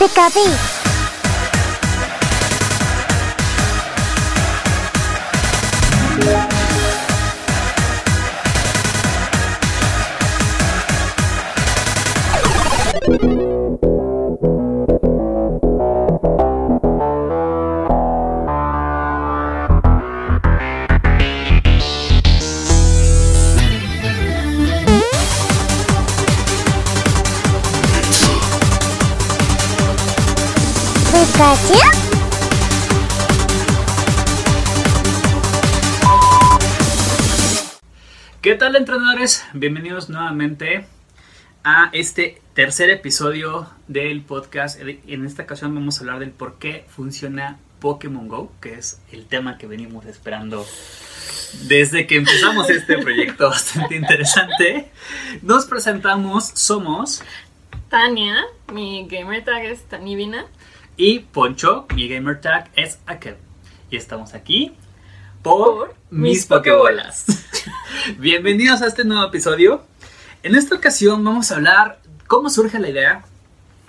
Pikachu. Bienvenidos nuevamente a este tercer episodio del podcast. En esta ocasión vamos a hablar del por qué funciona Pokémon Go, que es el tema que venimos esperando desde que empezamos este proyecto bastante interesante. Nos presentamos, somos Tania, mi gamer tag es Tanivina. y Poncho, mi gamer tag es aquel. Y estamos aquí por, Por mis Pokébolas. Bienvenidos a este nuevo episodio. En esta ocasión vamos a hablar cómo surge la idea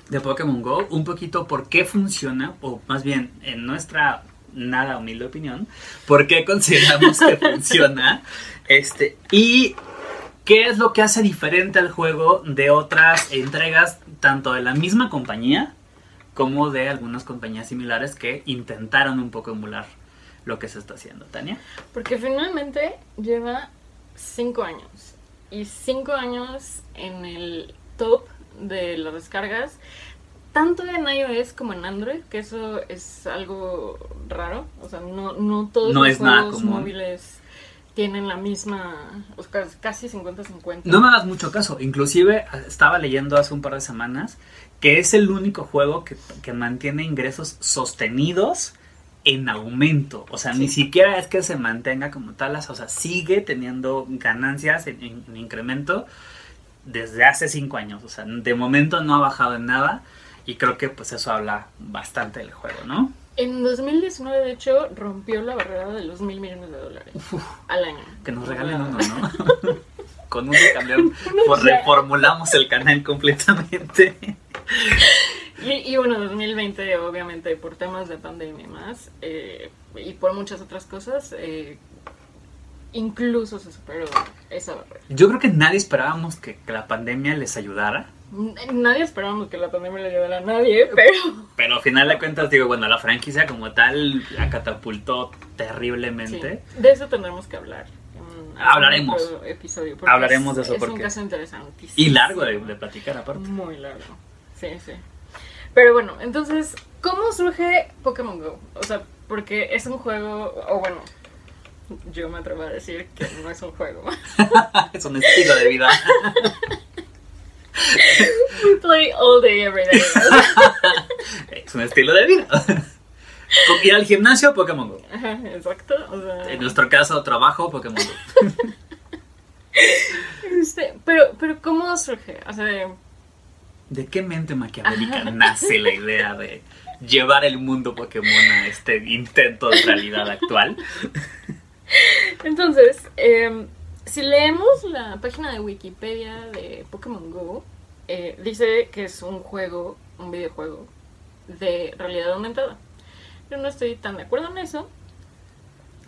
de Pokémon Go, un poquito por qué funciona, o más bien en nuestra nada humilde opinión, por qué consideramos que funciona, este, y qué es lo que hace diferente al juego de otras entregas, tanto de la misma compañía como de algunas compañías similares que intentaron un poco emular lo que se está haciendo. Tania. Porque finalmente lleva 5 años. Y 5 años en el top de las descargas. Tanto en iOS como en Android, que eso es algo raro. O sea, no, no todos No los juegos móviles tienen la misma, o sea, casi 50-50. No me hagas mucho caso. Inclusive estaba leyendo hace un par de semanas que es el único juego que, que mantiene ingresos sostenidos en aumento. O sea, ni siquiera es que se mantenga como tal. O sea, sigue teniendo ganancias en, en- en incremento desde hace cinco años. O sea, de momento no ha bajado en nada. Y creo que pues eso habla bastante del juego, ¿no? En 2019, de hecho, rompió la barrera de los mil millones de dólares al año. Que nos regalen uno, ¿no? Con uno cambiamos, pues, reformulamos el canal completamente. Y, y bueno, 2020 obviamente por temas de pandemia y más, eh, y por muchas otras cosas, eh, incluso se superó esa barrera. Yo creo que nadie esperábamos que, que la pandemia les ayudara, Nadie esperábamos que la pandemia le ayudara a nadie, pero pero al final de cuentas, digo, bueno, la franquicia como tal la catapultó sí, terriblemente. de eso tendremos que hablar. Hablaremos. Episodio, porque Hablaremos de es- eso, Es un porque- caso interesante. Y largo de, de platicar aparte. Muy largo. Sí, sí. Pero bueno, entonces, ¿cómo surge Pokémon Go? O sea, porque es un juego, o bueno, yo me atrevo a decir que no es un juego. es un estilo de vida. We play all day, every day. es un estilo de vida. Ir al gimnasio, Pokémon Go. Ajá, exacto. O sea, En nuestro caso, trabajo, Pokémon Go. este, pero, pero ¿cómo surge? O sea, ¿De qué mente maquiavélica nace la idea de llevar el mundo Pokémon a este intento de realidad actual? entonces, em, si leemos la página de Wikipedia de Pokémon Go, eh, dice que es un juego, un videojuego de realidad aumentada. Yo no estoy tan de acuerdo en eso.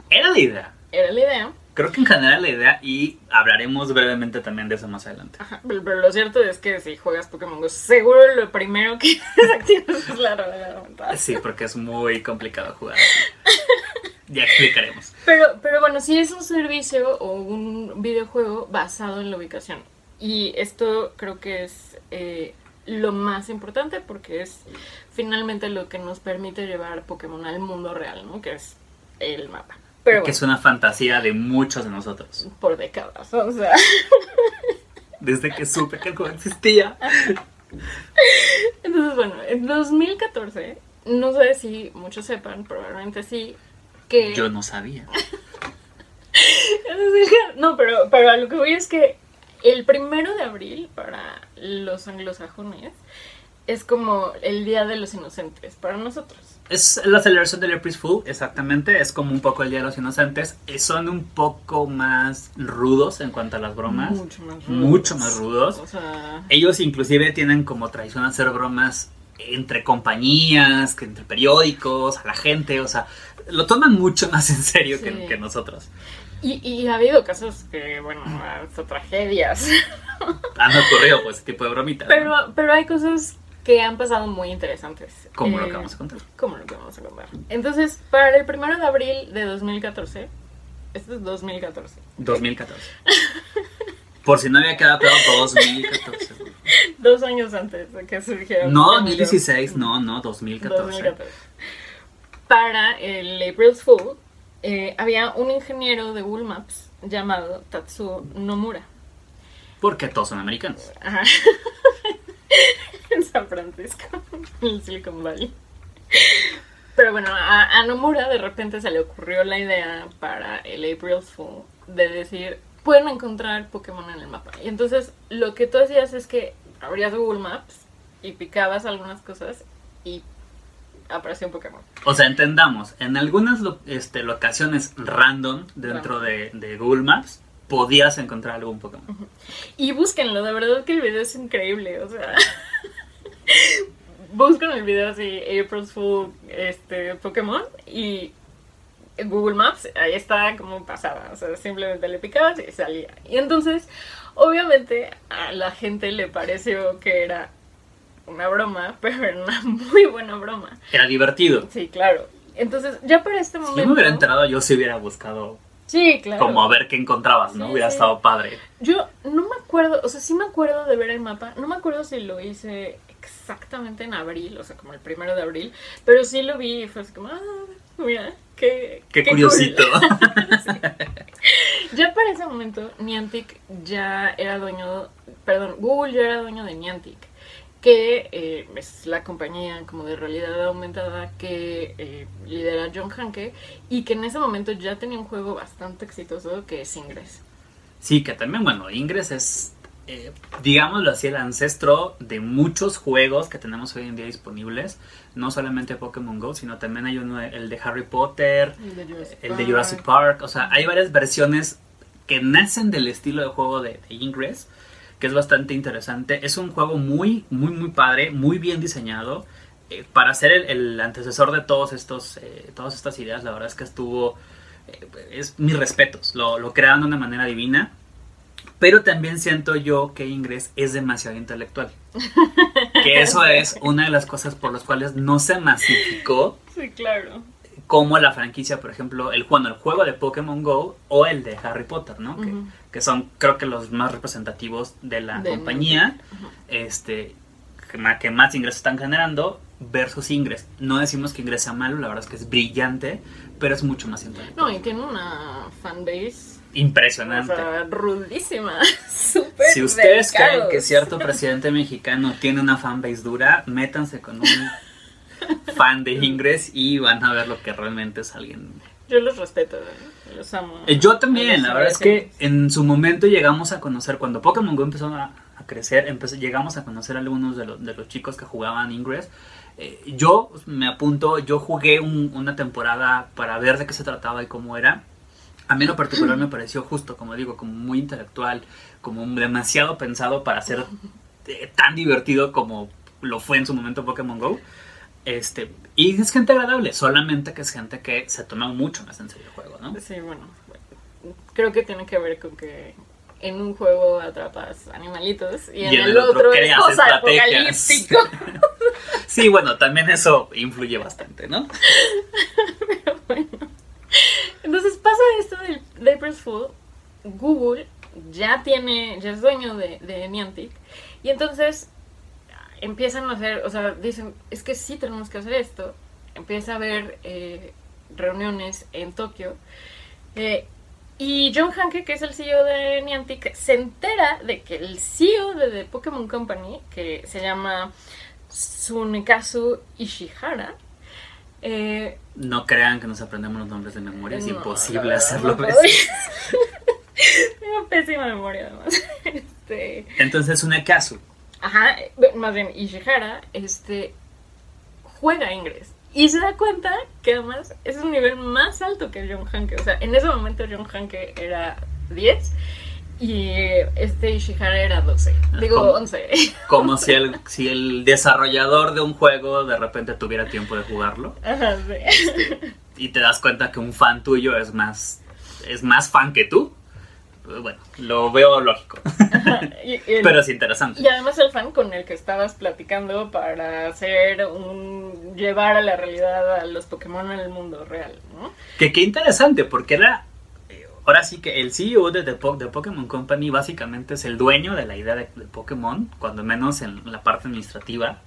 Era la idea. Era la idea. Creo que en general la idea, y hablaremos brevemente también de eso más adelante. Ajá, pero, lo cierto es que si juegas Pokémon Go, seguro lo primero que activas es la realidad aumentada. Sí, porque es muy complicado jugar. Ya explicaremos. Pero, pero bueno, sí es un servicio o un videojuego basado en la ubicación. Y esto creo que es eh, lo más importante porque es finalmente lo que nos permite llevar Pokémon al mundo real, ¿no? Que es el mapa. Pero que es una fantasía de muchos de nosotros. por décadas, o sea. Desde que supe que el juego existía. Entonces, bueno, en 2014, no sé si muchos sepan, probablemente sí, que... Yo no sabía. No, pero, pero a lo que voy es que el primero de abril para los anglosajones es como el Día de los Inocentes para nosotros. Es la celebración del April Fool, exactamente. Es como un poco el Día de los Inocentes. Eh, Son un poco más rudos en cuanto a las bromas. Mucho más rudos. Mucho más rudos. O sea, Ellos inclusive tienen como tradición hacer bromas entre compañías, que entre periódicos, a la gente, o sea, lo toman mucho más en serio Sí. que, que nosotros. Y, y ha habido casos que, bueno, hasta tragedias. Han ocurrido pues ese tipo de bromitas. ¿no? Pero, pero hay cosas que han pasado muy interesantes. Como lo Eh, que vamos a contar. Como lo que vamos a contar. Entonces, para el primero de abril de 2014, esto es 2014. 2014. Por si no había quedado claro, 2014. güey. Dos años antes de que surgiera. No, Pokémon 2016, no, no, 2014. 2014. Para el April's Fool, eh, había un ingeniero de Google Maps llamado Tatsuo Nomura. Porque todos son americanos. Ajá. en San Francisco, en el Silicon Valley. Pero bueno, a, a Nomura de repente se le ocurrió la idea para el April's Fool de decir, pueden encontrar Pokémon en el mapa. Y entonces lo que tú hacías es que abrías Google Maps y picabas algunas cosas y apareció un Pokémon. O sea, entendamos, en algunas lo- este, locaciones random dentro de, de Google Maps podías encontrar algún Pokémon. Y búsquenlo, de verdad que el video es increíble, o sea. Buscan el video así, April's Fool, este, Pokémon, y Google Maps, ahí está como pasaba, o sea, simplemente le picabas y salía. Y entonces, obviamente, a la gente le pareció que era una broma, pero era una muy buena broma. Era divertido. Sí, claro. Entonces, ya para este Si momento... yo me hubiera enterado, yo sí hubiera buscado Sí, claro. como a ver qué encontrabas, ¿no? Sí, hubiera sí. estado padre. Yo no me acuerdo, o sea, sí me acuerdo de ver el mapa. No me acuerdo si lo hice exactamente en abril, o sea, como el primero de abril, pero sí lo vi y fue así como, ah, mira, qué, Qué, cool". curiosito. Ya para ese momento, Niantic ya era dueño, perdón, Google ya era dueño de Niantic, que eh, es la compañía como de realidad aumentada que eh, lidera John Hanke y que en ese momento ya tenía un juego bastante exitoso que es Ingress. Sí, que también, bueno, Ingress es, eh, digámoslo así, el ancestro de muchos juegos que tenemos hoy en día disponibles. No solamente Pokémon Go, sino también hay uno, el de Harry Potter, El de Jurassic el de Jurassic Park. O sea, hay varias versiones que nacen del estilo de juego de, de Ingress, que es bastante interesante. Es un juego muy, muy, muy padre, muy bien diseñado. Eh, para ser el, el antecesor de todos estos, eh, todas estas ideas, la verdad es que estuvo... eh, es mis respetos, lo, lo crearon de una manera divina. Pero también siento yo que Ingress es demasiado intelectual. Que eso es una de las cosas por las cuales no se masificó Sí, claro. como la franquicia, por ejemplo, el, bueno, el juego de Pokémon Go o el de Harry Potter, ¿no? que, Ujú. que son creo que los más representativos de la De compañía, este, que que más ingresos están generando versus Ingress. No decimos que Ingress sea malo, la verdad es que es brillante, pero es mucho más intelectual. No, y tiene una fanbase Impresionante. o sea, rudísima. Súper si ustedes creen que cierto presidente mexicano tiene una fanbase dura, métanse con un fan de Ingress y van a ver lo que realmente es alguien Yo los respeto, ¿eh? los amo. Eh, Yo también, la verdad es que en su momento llegamos a conocer, cuando Pokémon Go empezó a, a crecer, empezó- llegamos a conocer a algunos de, los- de los chicos que jugaban Ingress. Eh, yo me apunto, yo jugué un- una temporada para ver de qué se trataba y cómo era. A mí en lo particular me pareció justo, como digo, como muy intelectual, como demasiado pensado para ser eh, tan divertido como lo fue en su momento Pokémon Go. Este, y es gente agradable, solamente que es gente que se toma mucho más en serio el juego, ¿no? Sí, bueno, creo que tiene que ver con que en un juego atrapas animalitos y en, el, otro, es creas cosa apocalíptico. Sí, bueno, también eso influye bastante, ¿no? Bueno. Entonces pasa esto del de April's Fool. Google ya tiene, ya es dueño de, de Niantic. Y entonces empiezan a hacer, o sea, dicen, es que sí tenemos que hacer esto. Empieza a haber eh, reuniones en Tokio. Eh, y John Hanke, que es el CEO de Niantic, se entera de que el CEO de The Pokémon Company, que se llama Tsunekazu Ishihara, eh, No crean que nos aprendemos los nombres de memoria, es no, imposible hacerlo. no podría. Tengo pésima memoria, además. Este, Entonces, caso. Ajá, más bien, Ishihara este, juega Ingress. Y se da cuenta que además es un nivel más alto que John Hanke. O sea, en ese momento John Hanke era 10 Y este Ishihara era 12. Digo, Como- 11. Como si el, si el desarrollador de un juego de repente tuviera tiempo de jugarlo Ajá, sí. y te das cuenta que un fan tuyo es más, es más fan que tú. Pues Bueno, lo veo lógico, Y, y el- pero es interesante. y además el fan con el que estabas platicando para hacer un... llevar a la realidad a los Pokémon en el mundo real, ¿no? Que qué interesante, porque era. eh, Ahora sí que el CEO de, The Po- de Pokémon Company básicamente es el dueño de la idea de, de Pokémon, cuando menos en la parte administrativa.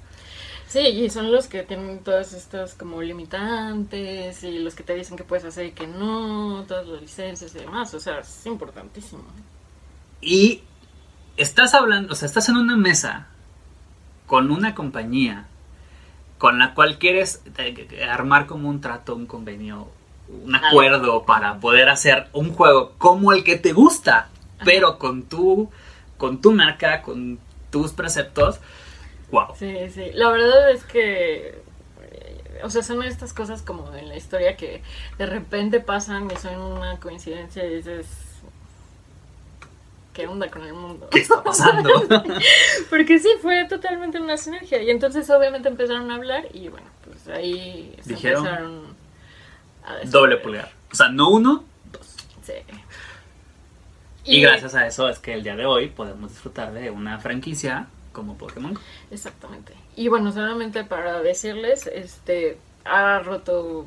Sí, y son los que tienen todas estas como limitantes y los que te dicen que puedes hacer y que no, todas las licencias y demás, o sea, es importantísimo. Y estás hablando, o sea, estás en una mesa con una compañía con la cual quieres eh, armar como un trato, un convenio, un acuerdo para poder hacer un juego como el que te gusta, pero con tu, con tu marca, con tus preceptos. Wow. Sí, sí, la verdad es que, o sea, son estas cosas como en la historia que de repente pasan y son una coincidencia y dices, ¿qué onda con el mundo? ¿Qué está pasando? Porque sí, fue totalmente una sinergia y entonces obviamente empezaron a hablar y bueno, pues ahí se Dijeron, empezaron a Doble pulgar. O sea, no uno, Sí. y gracias a eso es que el día de hoy podemos disfrutar de una franquicia como Pokémon. Exactamente. Y bueno, solamente para decirles, este ha roto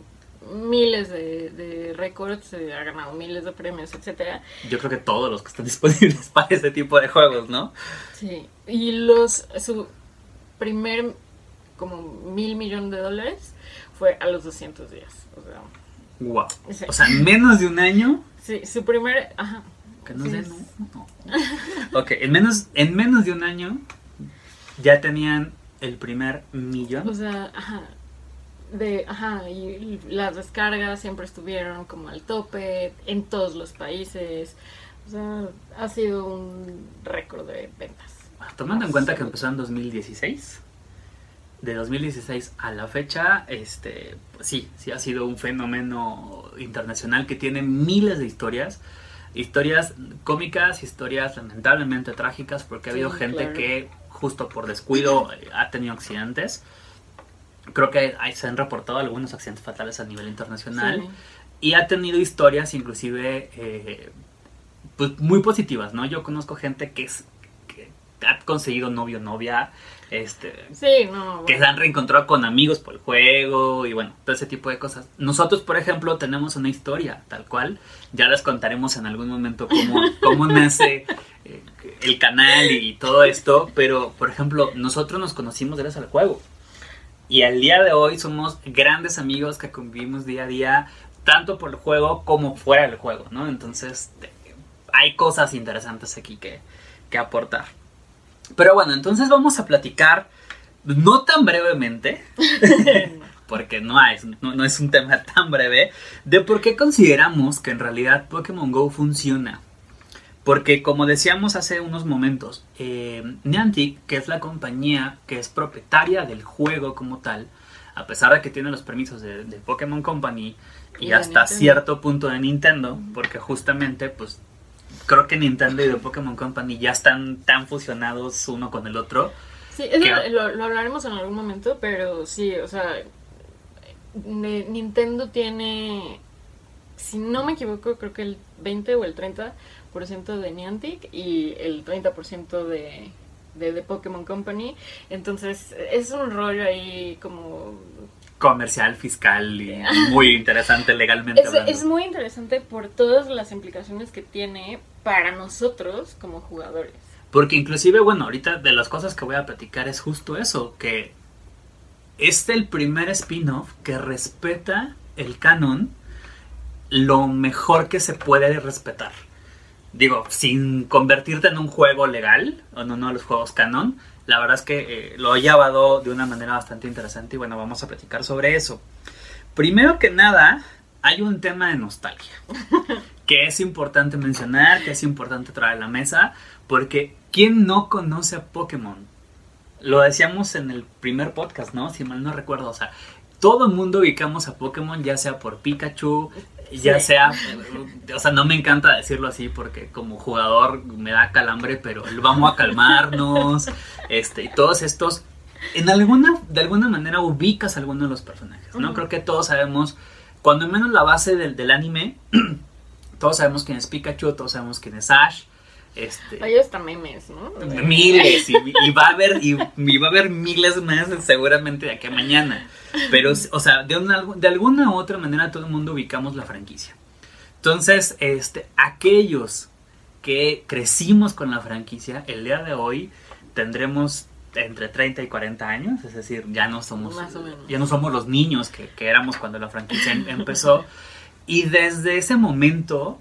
miles de, de récords, ha ganado miles de premios, etcétera. Yo creo que todos los que están disponibles para este tipo de juegos, ¿no? Sí. Y los su primer como mil millón de dólares fue a los 200 días. O sea, Wow. Sí. O sea, en menos de un año. sí, su primer, ajá. Que no Sí, sé, no, no. Ok, en menos, en menos de un año ya tenían el primer O millón. sea, ajá. De, ajá, y las descargas siempre estuvieron como al tope en todos los países. O sea, ha sido un récord de ventas. Tomando en cuenta que empezó en 2016. De 2016 a la fecha, este, pues sí, sí ha sido un fenómeno internacional que tiene miles de historias. Historias cómicas, historias lamentablemente trágicas, porque ha habido Sí, gente claro. que justo por descuido eh, ha tenido accidentes. Creo que hay- se han reportado algunos accidentes fatales a nivel internacional. Sí. Y ha tenido historias inclusive eh, pues muy positivas, ¿no? Yo conozco gente que, es, que ha conseguido novio o novia, este, Sí, no. que se han reencontrado con amigos por el juego y bueno, todo ese tipo de cosas. Nosotros, por ejemplo, tenemos una historia tal cual. Ya les contaremos en algún momento cómo, cómo nace eh, el canal y todo esto. Pero, por ejemplo, nosotros nos conocimos gracias al juego. Y al día de hoy somos grandes amigos que convivimos día a día, tanto por el juego como fuera del juego, ¿no? Entonces, hay cosas interesantes aquí que, que aportar. Pero bueno, entonces vamos a platicar, no tan brevemente, porque no es, no, no es un tema tan breve, de por qué consideramos que en realidad Pokémon Go funciona. Porque como decíamos hace unos momentos, eh, Niantic, que es la compañía que es propietaria del juego como tal, a pesar de que tiene los permisos de, de Pokémon Company y, hasta Nintendo. cierto punto de Nintendo, porque justamente pues creo que Nintendo y de Pokémon Company ya están tan fusionados uno con el otro. Sí, eso que- lo, lo hablaremos en algún momento, pero sí, o sea, Nintendo tiene, si no me equivoco, creo que el 20 o el 30% de Niantic y el 30% de, de The Pokémon Company. Entonces, es un rollo ahí como... comercial, fiscal y muy interesante legalmente Es, hablando. es muy interesante por todas las implicaciones que tiene para nosotros como jugadores. Porque inclusive, bueno, ahorita de las cosas que voy a platicar es justo eso, que es el primer spin-off que respeta el canon lo mejor que se puede respetar. Digo, sin convertirte en un juego legal, o en uno de los juegos canon, la verdad es que eh, lo he llevado de una manera bastante interesante y bueno, vamos a platicar sobre eso. Primero que nada, hay un tema de nostalgia que es importante mencionar, que es importante traer a la mesa, porque ¿quién no conoce a Pokémon? Lo decíamos en el primer podcast, ¿no? Si mal no recuerdo, o sea, todo el mundo ubicamos a Pokémon, ya sea por Pikachu, ya Sí. sea, o sea, no me encanta decirlo así porque como jugador me da calambre, pero vamos a calmarnos, este, y todos estos, en alguna, de alguna manera ubicas a alguno de los personajes, ¿no? Creo que todos sabemos, cuando menos la base del, del anime, todos sabemos quién es Pikachu, todos sabemos quién es Ash, este... Hay hasta memes, ¿no? Miles, y, y va a haber, y, y va a haber miles más seguramente de aquí a mañana. Pero, o sea, de, una- de alguna u otra manera todo el mundo ubicamos la franquicia. Entonces, este, aquellos que crecimos con la franquicia, el día de hoy tendremos entre 30 y 40 años, es decir, ya no somos, Más o menos. ya no somos los niños que, que éramos cuando la franquicia em- empezó. Y desde ese momento,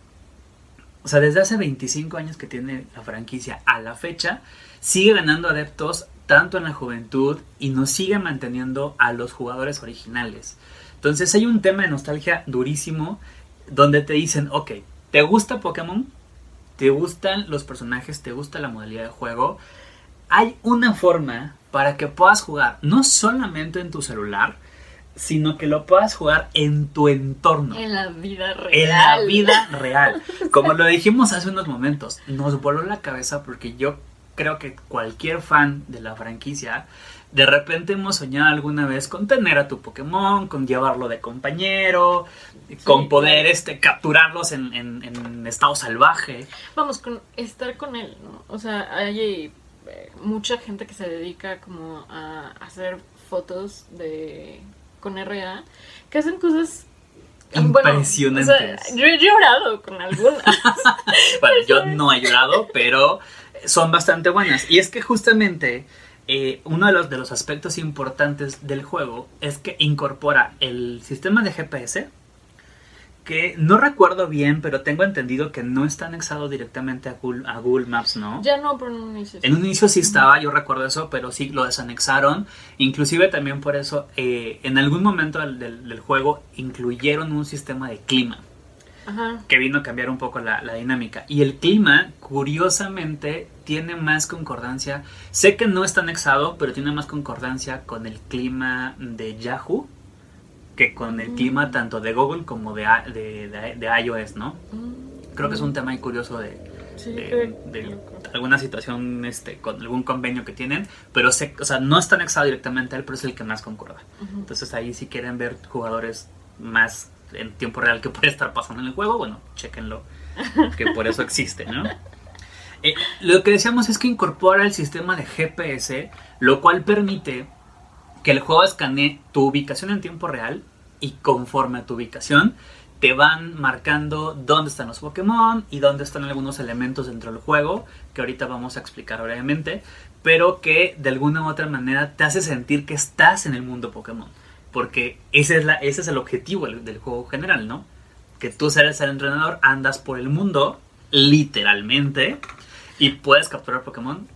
o sea, desde hace 25 años que tiene la franquicia a la fecha, sigue ganando adeptos tanto en la juventud y nos sigue manteniendo a los jugadores originales. Entonces hay un tema de nostalgia durísimo donde te dicen, ok, ¿te gusta Pokémon? ¿Te gustan los personajes? ¿Te gusta la modalidad de juego? Hay una forma para que puedas jugar no solamente en tu celular, sino que lo puedas jugar en tu entorno En la vida real. en la vida real. Como lo dijimos hace unos momentos, nos voló la cabeza porque yo creo que cualquier fan de la franquicia, de repente hemos soñado alguna vez con tener a tu Pokémon, con llevarlo de compañero, con poder este, capturarlos en, en- en estado salvaje. Vamos, con estar con él, ¿no? O sea, hay mucha gente que se dedica como a hacer fotos de con RA que hacen cosas bueno, Impresionantes. o sea, yo he llorado con algunas. Bueno, yo no he llorado, pero son bastante buenas. Y es que justamente eh, uno de los, de los aspectos importantes del juego es que incorpora el sistema de GPS, que no recuerdo bien, pero tengo entendido que no está anexado directamente a Google, a Google Maps, ¿no? ya no, pero no inicio. En un inicio sí estaba, yo recuerdo eso, pero sí lo desanexaron. Inclusive también por eso, eh, en algún momento del, del- del juego incluyeron un sistema de clima Ajá. que vino a cambiar un poco la, la dinámica. Y el clima, curiosamente, tiene más concordancia. Sé que no está anexado, pero tiene más concordancia con el clima de Yahoo que con el Mm. clima tanto de Google como de, de, de- de iOS, ¿no? Mm, Creo que es un tema muy curioso de, Sí, alguna situación este, con algún convenio que tienen, pero sé, o sea, no está anexado directamente a él, pero es el que más concorda. Ujú. Entonces ahí si quieren ver jugadores más en tiempo real que puede estar pasando en el juego, bueno, chequenlo, que por eso existe, ¿no? Eh, lo que decíamos es que incorpora el sistema de GPS, lo cual permite que el juego escanee tu ubicación en tiempo real y conforme a tu ubicación te van marcando dónde están los Pokémon y dónde están algunos elementos dentro del juego que ahorita vamos a explicar brevemente, pero que de alguna u otra manera te hace sentir que estás en el mundo Pokémon, porque ese es, la, ese es el objetivo del, juego general, ¿no? Que tú eres el entrenador, andas por el mundo, literalmente, y puedes capturar Pokémon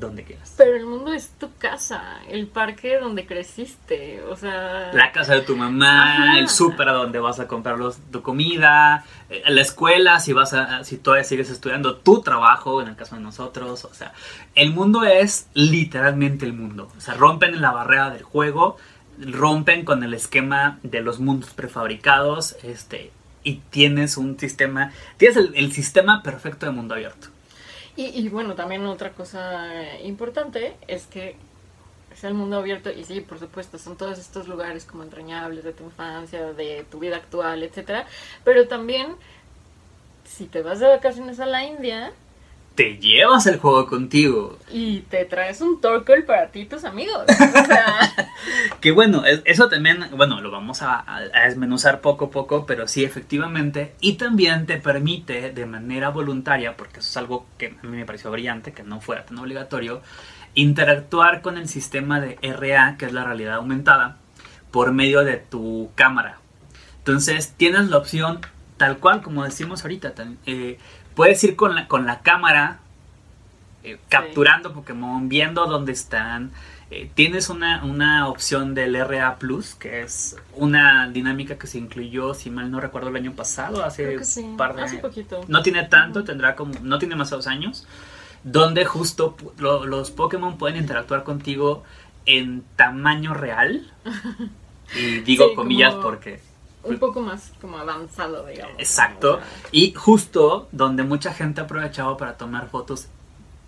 donde quieras. Pero el mundo es tu casa, el parque donde creciste, o sea... La casa de tu mamá, Ajá. el súper a donde vas a comprar los, tu comida, eh, la escuela, si vas a, si todavía sigues estudiando, tu trabajo, en el caso de nosotros, o sea, el mundo es literalmente el mundo. O sea, rompen la barrera del juego, rompen con el esquema de los mundos prefabricados, este, y tienes un sistema, tienes el, el sistema perfecto de mundo abierto. Y, y bueno, también otra cosa importante es que es el mundo abierto y sí, por supuesto, son todos estos lugares como entrañables de tu infancia, de tu vida actual, etcétera, pero también si te vas de vacaciones a la India Te llevas el juego contigo. y te traes un Torkoal para ti y tus amigos, o sea, Que bueno, es- eso también, bueno, lo vamos a, a- desmenuzar poco a poco, pero sí, efectivamente. Y también te permite de manera voluntaria, porque eso es algo que a mí me pareció brillante, que no fuera tan obligatorio, interactuar con el sistema de RA, que es la realidad aumentada, por medio de tu cámara. Entonces tienes la opción, tal cual como decimos ahorita, eh, puedes ir con la, con la cámara eh, capturando Pokémon, viendo dónde están. Eh, tienes una, una opción del RA Plus, que es una dinámica que se incluyó, si mal no recuerdo, el año pasado, hace sí, un par de hace poquito. No tiene tanto, tendrá como, no tiene demasiados años, donde justo lo- los Pokémon pueden interactuar contigo en tamaño real. Y digo Sí, comillas como- porque un poco más como avanzado, digamos. Exacto. Y justo donde mucha gente ha aprovechado para tomar fotos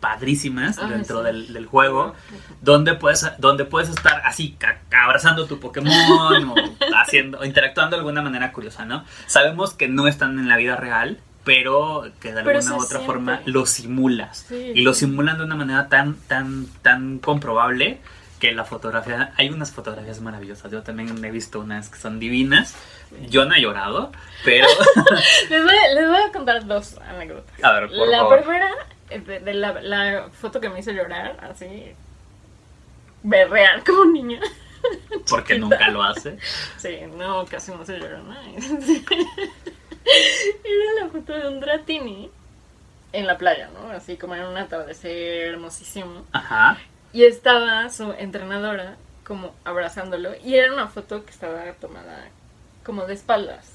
padrísimas Ah, dentro sí. del, del juego, donde puedes, donde puedes estar así abrazando tu Pokémon o haciendo, interactuando de alguna manera curiosa, ¿no? Sabemos que no están en la vida real, pero que de alguna u otra siente. forma lo simulas. Sí, y lo simulan de una manera tan, tan, tan comprobable que la fotografía, hay unas fotografías maravillosas, yo también he visto unas que son divinas, yo no he llorado, pero... Les voy, a- les voy a contar dos anécdotas. A ver, por la favor. primera, eh, de, de la, la foto que me hizo llorar, así, berrear como niña. porque chiquita. nunca lo hace. Sí, no, casi no se lloró nada. Era la foto de un Dratini en la playa, ¿no? Así como en un atardecer hermosísimo. Ajá. Y estaba su entrenadora como abrazándolo. Y era una foto que estaba tomada como de espaldas,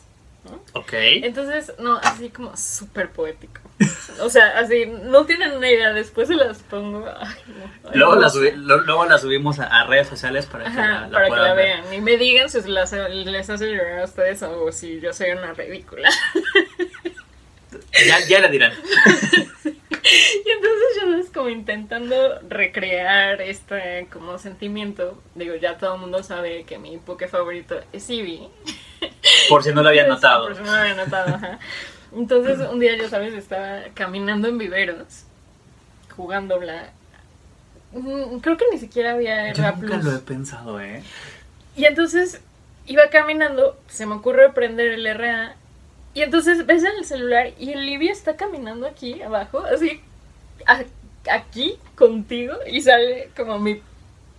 ¿no? Ok. Entonces, no, así como súper poético. O sea, así, no tienen una idea, después se las pongo. Ay, no, ay, Luego no la, sé. subi- lo- luego la subimos a, a redes sociales para que la, la para que la ver. vean. Y me digan si las- les hace llorar a ustedes o si yo soy una ridícula. Ya, ya la dirán. Y entonces yo es como intentando recrear este como sentimiento. Digo, ya todo el mundo sabe que mi poke favorito es Eevee. Por si no lo había Entonces, notado. por si no lo había notado, ajá. Entonces un día, ya sabes, estaba caminando en viveros, jugando bla. Mm, Creo que ni siquiera había Yo nunca Plus. lo he pensado, ¿eh? Y entonces iba caminando, se me ocurre prender el RA. Y entonces ves en el celular y el Libia está caminando aquí abajo, así, a- aquí contigo, y sale como mi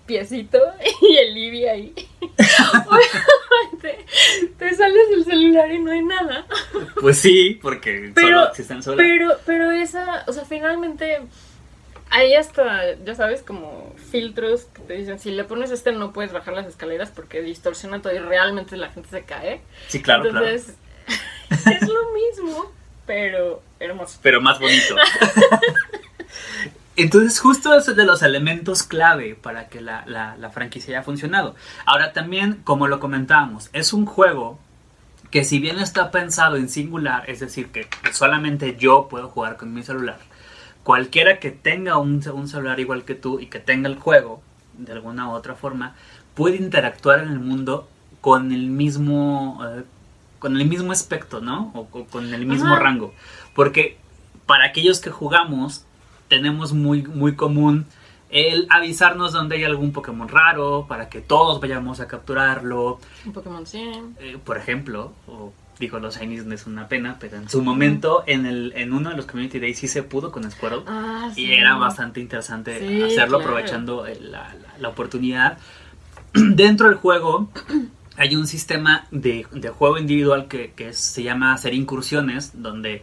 piecito y el Libia ahí. Obviamente, te sales del celular y no hay nada. Pues sí, porque Pero- solo existen sola. Pero, pero esa, o sea, finalmente hay hasta, ya sabes, como filtros que te dicen, si le pones este no puedes bajar las escaleras porque distorsiona todo y realmente la gente se cae. Sí, claro, claro. Es lo mismo, pero hermoso. Pero más bonito. Entonces, justo eso es de los elementos clave para que la, la- la franquicia haya funcionado. Ahora también, como lo comentábamos, es un juego que si bien está pensado en singular, es decir, que solamente yo puedo jugar con mi celular, cualquiera que tenga un, un celular igual que tú y que tenga el juego, de alguna u otra forma, puede interactuar en el mundo con el mismo, eh, con el mismo aspecto, ¿no? O, o con el mismo Ajá. rango. Porque para aquellos que jugamos, tenemos muy, muy común el avisarnos donde hay algún Pokémon raro, para que todos vayamos a capturarlo, Un Pokémon 100. eh, por ejemplo, o digo, los Shinies no es una pena, pero en su momento, en, el, en uno de los Community Days sí se pudo con Squirtle. Ah, sí. Y era bastante interesante Sí, hacerlo claro. aprovechando la- la oportunidad. Dentro del juego hay un sistema de, de juego individual que, que se llama hacer incursiones, donde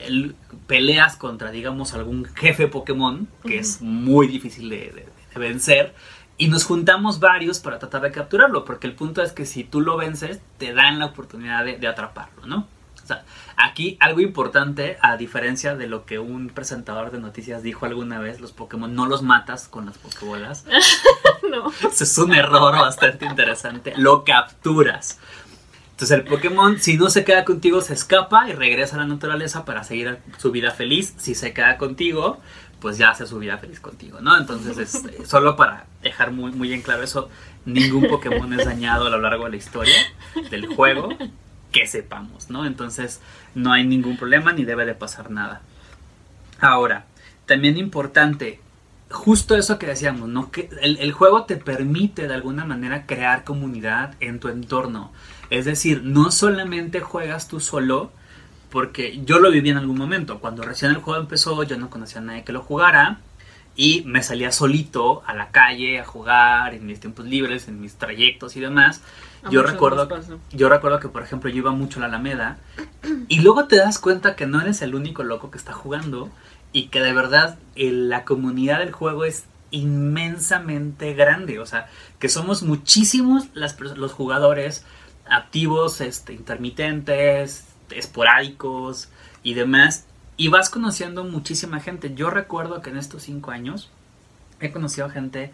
el- peleas contra, digamos, algún jefe Pokémon, que es muy difícil de, de- de vencer. Y nos juntamos varios para tratar de capturarlo, porque el punto es que si tú lo vences, te dan la oportunidad de, de atraparlo, ¿no? O sea, aquí algo importante, a diferencia de lo que un presentador de noticias dijo alguna vez, los Pokémon no los matas con las Pokébolas. no. Ese es un error bastante interesante. Lo capturas. Entonces el Pokémon, si no se queda contigo, se escapa y regresa a la naturaleza para seguir su vida feliz. Si se queda contigo, pues ya hace su vida feliz contigo, ¿no? Entonces, es, eh, solo para dejar muy, muy en claro eso, ningún Pokémon es dañado a lo largo de la historia del juego, que sepamos, ¿no? Entonces, no hay ningún problema ni debe de pasar nada. Ahora, también importante, justo eso que decíamos, ¿no? Que el, el juego te permite de alguna manera crear comunidad en tu entorno. Es decir, no solamente juegas tú solo, porque yo lo viví en algún momento. Cuando recién el juego empezó, yo no conocía a nadie que lo jugara. Y me salía solito a la calle a jugar en mis tiempos libres, en mis trayectos y demás. A Yo recuerdo, yo recuerdo que, por ejemplo, yo iba mucho a la Alameda y luego te das cuenta que no eres el único loco que está jugando y que de verdad la comunidad del juego es inmensamente grande. O sea, que somos muchísimos las, los jugadores activos, este, intermitentes, esporádicos y demás. Y vas conociendo muchísima gente. Yo recuerdo que en estos cinco años he conocido gente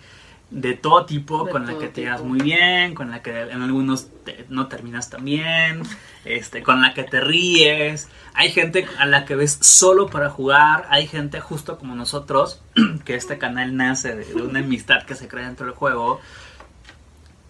de todo tipo, De con la que te llevas muy bien, con la que en algunos te- no terminas tan bien, este, con la que te ríes. Hay gente a la que ves solo para jugar, hay gente justo como nosotros, que este canal nace de, de una amistad que se crea dentro del juego.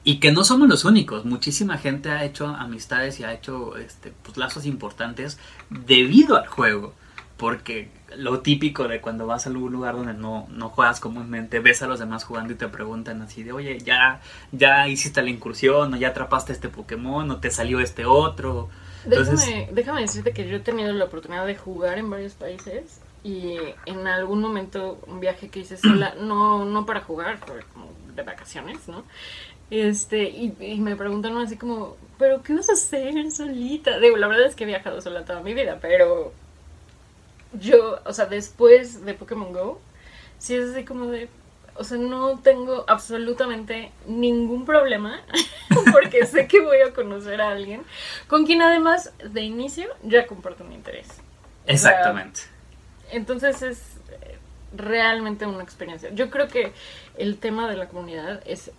Y que no somos los únicos, muchísima gente ha hecho amistades y ha hecho este, pues, lazos importantes debido al juego. Porque lo típico de cuando vas a algún lugar donde no, no juegas comúnmente, ves a los demás jugando y te preguntan así de, oye, ya, ya hiciste la incursión, o ya atrapaste este Pokémon, o te salió este otro. Entonces- Déjame, déjame decirte que yo he tenido la oportunidad de jugar en varios países y en algún momento un viaje que hice sola, no, no para jugar, como de vacaciones, ¿no? Este, y, y me preguntaron así como, ¿pero qué vas a hacer solita? Digo, la verdad es que he viajado sola toda mi vida, pero yo, o sea, después de Pokémon Go, sí es así como de, o sea, no tengo absolutamente ningún problema porque sé que voy a conocer a alguien con quien además de inicio ya comparto mi interés. O sea, Exactamente. entonces es eh, realmente una experiencia. Yo creo que el tema de la comunidad es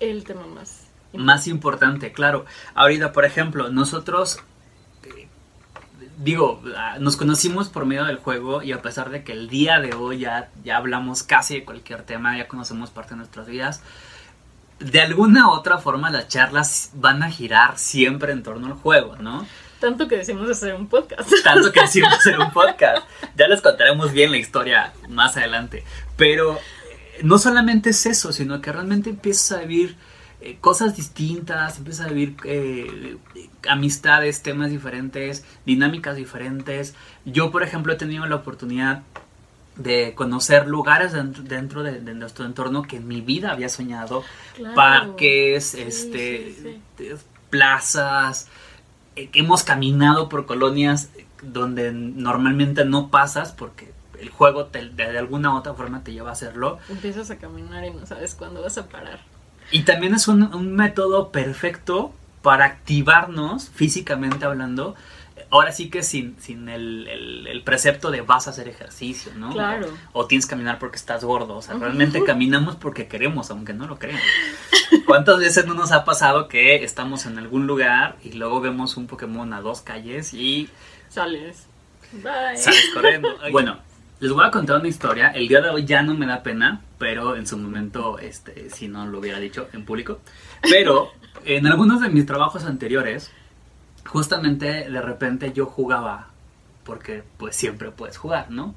el tema más Más importante, claro. Ahorita, por ejemplo, nosotros, digo, ah, nos conocimos por medio del juego y a pesar de que el día de hoy ya, ya hablamos casi de cualquier tema, ya conocemos parte de nuestras vidas, de alguna u otra forma las charlas van a girar siempre en torno al juego, ¿no? Tanto que decimos hacer un podcast. Tanto que decimos hacer un podcast. Ya les contaremos bien la historia más adelante. Pero eh, no solamente es eso, sino que realmente empiezas a vivir eh, cosas distintas, empiezas a vivir eh, amistades, temas diferentes, dinámicas diferentes. Yo, por ejemplo, he tenido la oportunidad de conocer lugares dentro, dentro de, de nuestro entorno que en mi vida había soñado. Claro. Parques, Sí, este, sí, eh, plazas. hemos caminado por colonias donde normalmente no pasas porque el juego te- de, de alguna u otra forma te lleva a hacerlo. Empiezas a caminar y no sabes cuándo vas a parar. Y también es un, un método perfecto para activarnos físicamente hablando. Ahora sí que sin, sin el, el- el precepto de vas a hacer ejercicio, ¿no? Claro. O, o tienes que caminar porque estás gordo. O sea, realmente caminamos porque queremos, aunque no lo crean. ¿Cuántas veces no nos ha pasado que estamos en algún lugar y luego vemos un Pokémon a dos calles y Sales. Bye. sales corriendo? Bueno, les voy a contar una historia. El día de hoy ya no me da pena, pero en su momento, este, si no lo hubiera dicho en público. Pero en algunos de mis trabajos anteriores, justamente de repente yo jugaba, porque pues siempre puedes jugar, ¿no?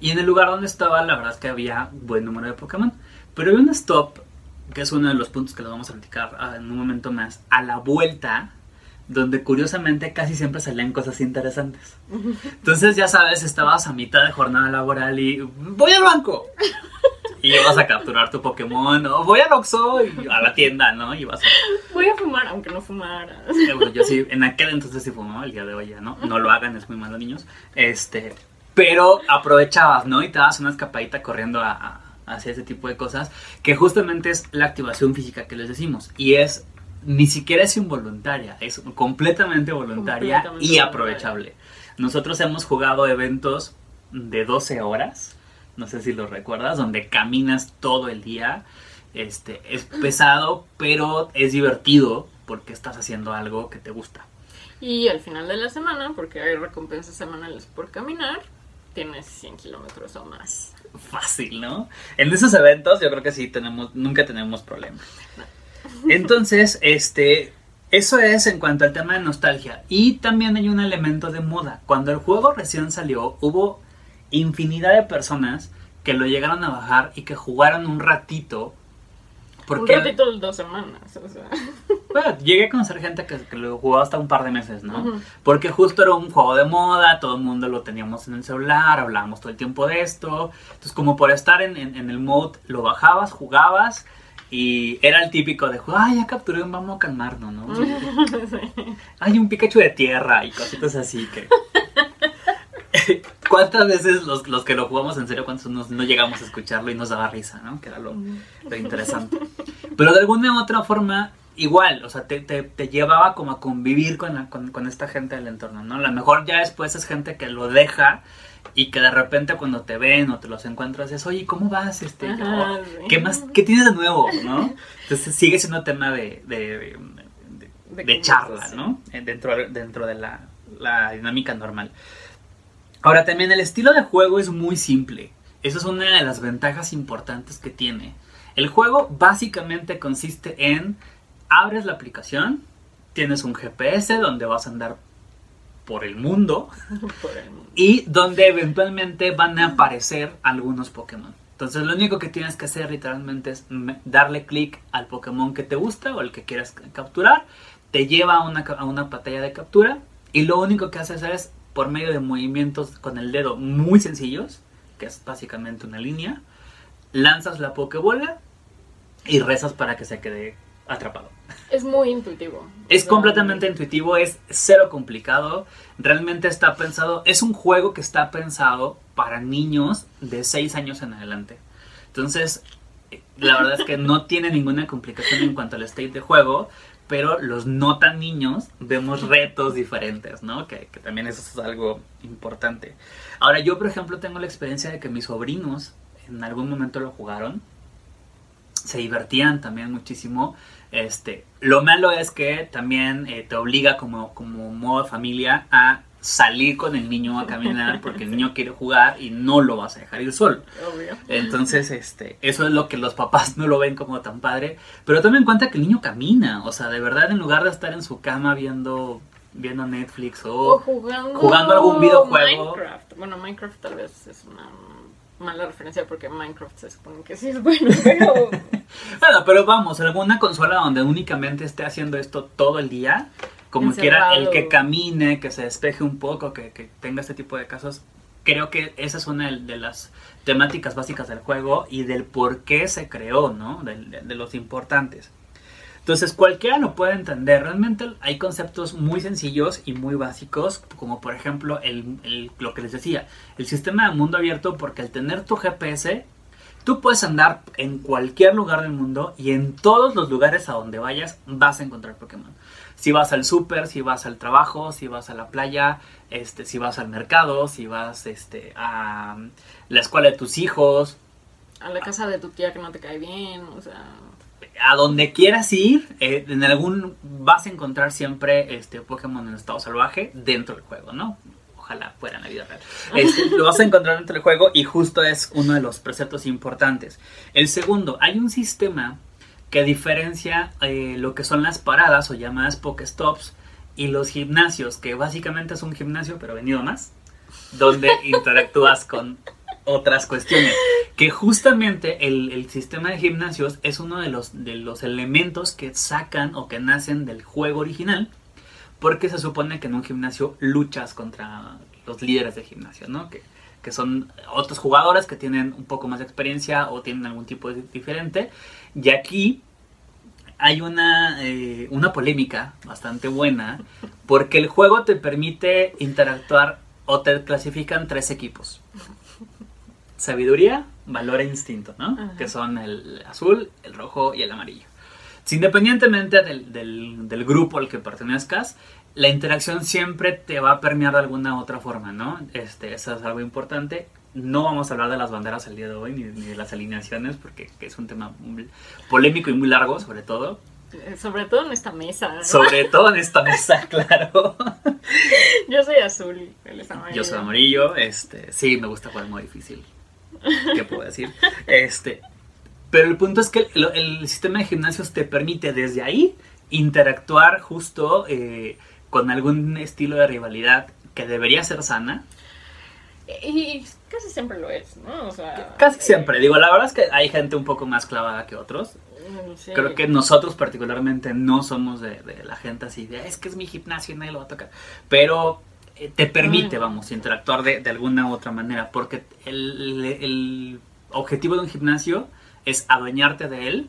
Y en el lugar donde estaba, la verdad es que había buen número de Pokémon. Pero había un stop, que es uno de los puntos que lo vamos a platicar ah, en un momento más, a la vuelta, donde curiosamente casi siempre salían cosas interesantes. Entonces, ya sabes, estabas a mitad de jornada laboral y voy al banco. Y ibas a capturar tu Pokémon, o voy al Oxxo y a la tienda, ¿no? Y vas a... Voy a fumar, aunque no fumara. Eh, bueno, yo sí, en aquel entonces sí fumaba, el día de hoy ya no. No lo hagan, es muy malo, niños. Este, pero aprovechabas, ¿no? Y te dabas una escapadita corriendo a, a- hacia ese tipo de cosas, que justamente es la activación física que les decimos. Y es, ni siquiera es involuntaria, es completamente voluntaria Completamente y voluntaria. aprovechable. Nosotros hemos jugado eventos de 12 horas, no sé si lo recuerdas, donde caminas todo el día. Este, es pesado, pero es divertido porque estás haciendo algo que te gusta. Y al final de la semana, porque hay recompensas semanales por caminar, tienes 100 kilómetros o más. Fácil, ¿no? En esos eventos yo creo que sí tenemos, nunca tenemos problemas. Entonces, este, eso es en cuanto al tema de nostalgia. Y también hay un elemento de moda. Cuando el juego recién salió, hubo infinidad de personas que lo llegaron a bajar y que jugaron un ratito. Porque, Un ratito de dos semanas, o sea. Bueno, llegué a conocer gente que, que lo jugó hasta un par de meses, ¿no? Porque justo era un juego de moda, todo el mundo lo teníamos en el celular, hablábamos todo el tiempo de esto. Entonces, como por estar en, en- en el mode, lo bajabas, jugabas y era el típico de, ay, ya capturé un vamos a calmarnos, ¿no? Hay un Pikachu de tierra y cositas así que... ¿Cuántas veces los, los que lo jugamos en serio, cuántos nos- no llegamos a escucharlo y nos daba risa, ¿no? Que era lo, lo interesante. Pero de alguna u otra forma, igual, o sea, te, te- te llevaba como a convivir con, la- con, con esta gente del entorno, ¿no? A lo mejor ya después es gente que lo deja y que de repente cuando te ven o te los encuentras es, oye, ¿cómo vas? Este, Ajá. ¿Qué más? ¿Qué tienes de nuevo? ¿no? Entonces sigue siendo tema de, de, de- De de charla. ¿no? Eh, Dentro, dentro de la, la dinámica normal. Ahora también el estilo de juego es muy simple. Esa es una de las ventajas importantes que tiene. El juego básicamente consiste en abres la aplicación, tienes un GPS donde vas a andar por el mundo Por el mundo. y donde eventualmente van a aparecer algunos Pokémon. Entonces lo único que tienes que hacer literalmente es darle clic al Pokémon que te gusta o el que quieras ca- capturar, te lleva a una, a una pantalla de captura y lo único que haces es por medio de movimientos con el dedo muy sencillos, que es básicamente una línea, lanzas la Pokébola y rezas para que se quede atrapado. Es muy intuitivo. Es completamente intuitivo, es cero complicado. Realmente está pensado, es un juego que está pensado para niños de 6 años en adelante. Entonces, la verdad es que no tiene ninguna complicación en cuanto al state de juego, pero los no tan niños vemos retos diferentes, ¿no? Que, que también eso es algo importante. Ahora, yo, por ejemplo, tengo la experiencia de que mis sobrinos en algún momento lo jugaron se divertían también muchísimo. Este, lo malo es que también eh, te obliga como, como modo familia a salir con el niño a caminar porque el niño quiere jugar y no lo vas a dejar ir solo. Obvio. Entonces, este, eso es lo que los papás no lo ven como tan padre. Pero toma en cuenta que el niño camina. O sea, de verdad, en lugar de estar en su cama viendo, viendo Netflix O o... jugando, jugando algún videojuego. Minecraft. Bueno, Minecraft tal vez es una mala referencia porque Minecraft se supone que sí es bueno, pero Bueno, pero vamos, alguna consola donde únicamente esté haciendo esto todo el día, como quiera, el que camine, que se despeje un poco, que, que tenga este tipo de casos, creo que esa es una de las temáticas básicas del juego y del por qué se creó, ¿no? De, de- de los importantes. Entonces cualquiera lo puede entender. Realmente hay conceptos muy sencillos y muy básicos, como por ejemplo el, lo que les decía, el sistema de mundo abierto, porque al tener tu GPS, tú puedes andar en cualquier lugar del mundo y en todos los lugares a donde vayas vas a encontrar Pokémon. Si vas al súper, si vas al trabajo, si vas a la playa, este, si vas al mercado, si vas este, a la escuela de tus hijos, a la casa de tu tía que no te cae bien, o sea, a donde quieras ir, eh, en algún vas a encontrar siempre este Pokémon en estado salvaje dentro del juego, ¿no? Ojalá fuera en la vida real. Este, lo vas a encontrar dentro del juego y justo es uno de los preceptos importantes. El segundo, hay un sistema que diferencia eh, lo que son las paradas o llamadas Pokestops y los gimnasios, que básicamente es un gimnasio pero venido más, donde interactúas con otras cuestiones. Que justamente el, el sistema de gimnasios es uno de los, de los elementos que sacan o que nacen del juego original, porque se supone que en un gimnasio luchas contra los líderes de gimnasio, ¿no? Que, que son otros jugadores que tienen un poco más de experiencia o tienen algún tipo diferente. Y aquí hay una, eh, una polémica bastante buena, porque el juego te permite interactuar o te clasifican tres equipos. Sabiduría, valor e instinto, ¿no? Ajá. Que son el azul, el rojo y el amarillo. Independientemente del, del- del grupo al que pertenezcas, la interacción siempre te va a permear de alguna otra forma, ¿no? Este, eso es algo importante. No vamos a hablar de las banderas el día de hoy, ni, ni de las alineaciones, porque es un tema polémico y muy largo, sobre todo. eh, sobre todo en esta mesa. ¿no? Sobre todo en esta mesa, claro. Yo soy azul, él es amarillo. Yo soy amarillo, este, sí, me gusta jugar muy difícil. ¿Qué puedo decir? Este, pero el punto es que el, el sistema de gimnasios te permite desde ahí interactuar justo eh, con algún estilo de rivalidad que debería ser sana. Y casi siempre lo es, ¿no? O sea, Casi siempre, digo, la verdad es que hay gente un poco más clavada que otros. mm, sí. Creo que nosotros particularmente no somos de, de la gente así de, es que es mi gimnasio y nadie lo va a tocar. Pero eh, te permite, Ah. vamos, interactuar de, de alguna u otra manera, porque el, el objetivo de un gimnasio es adueñarte de él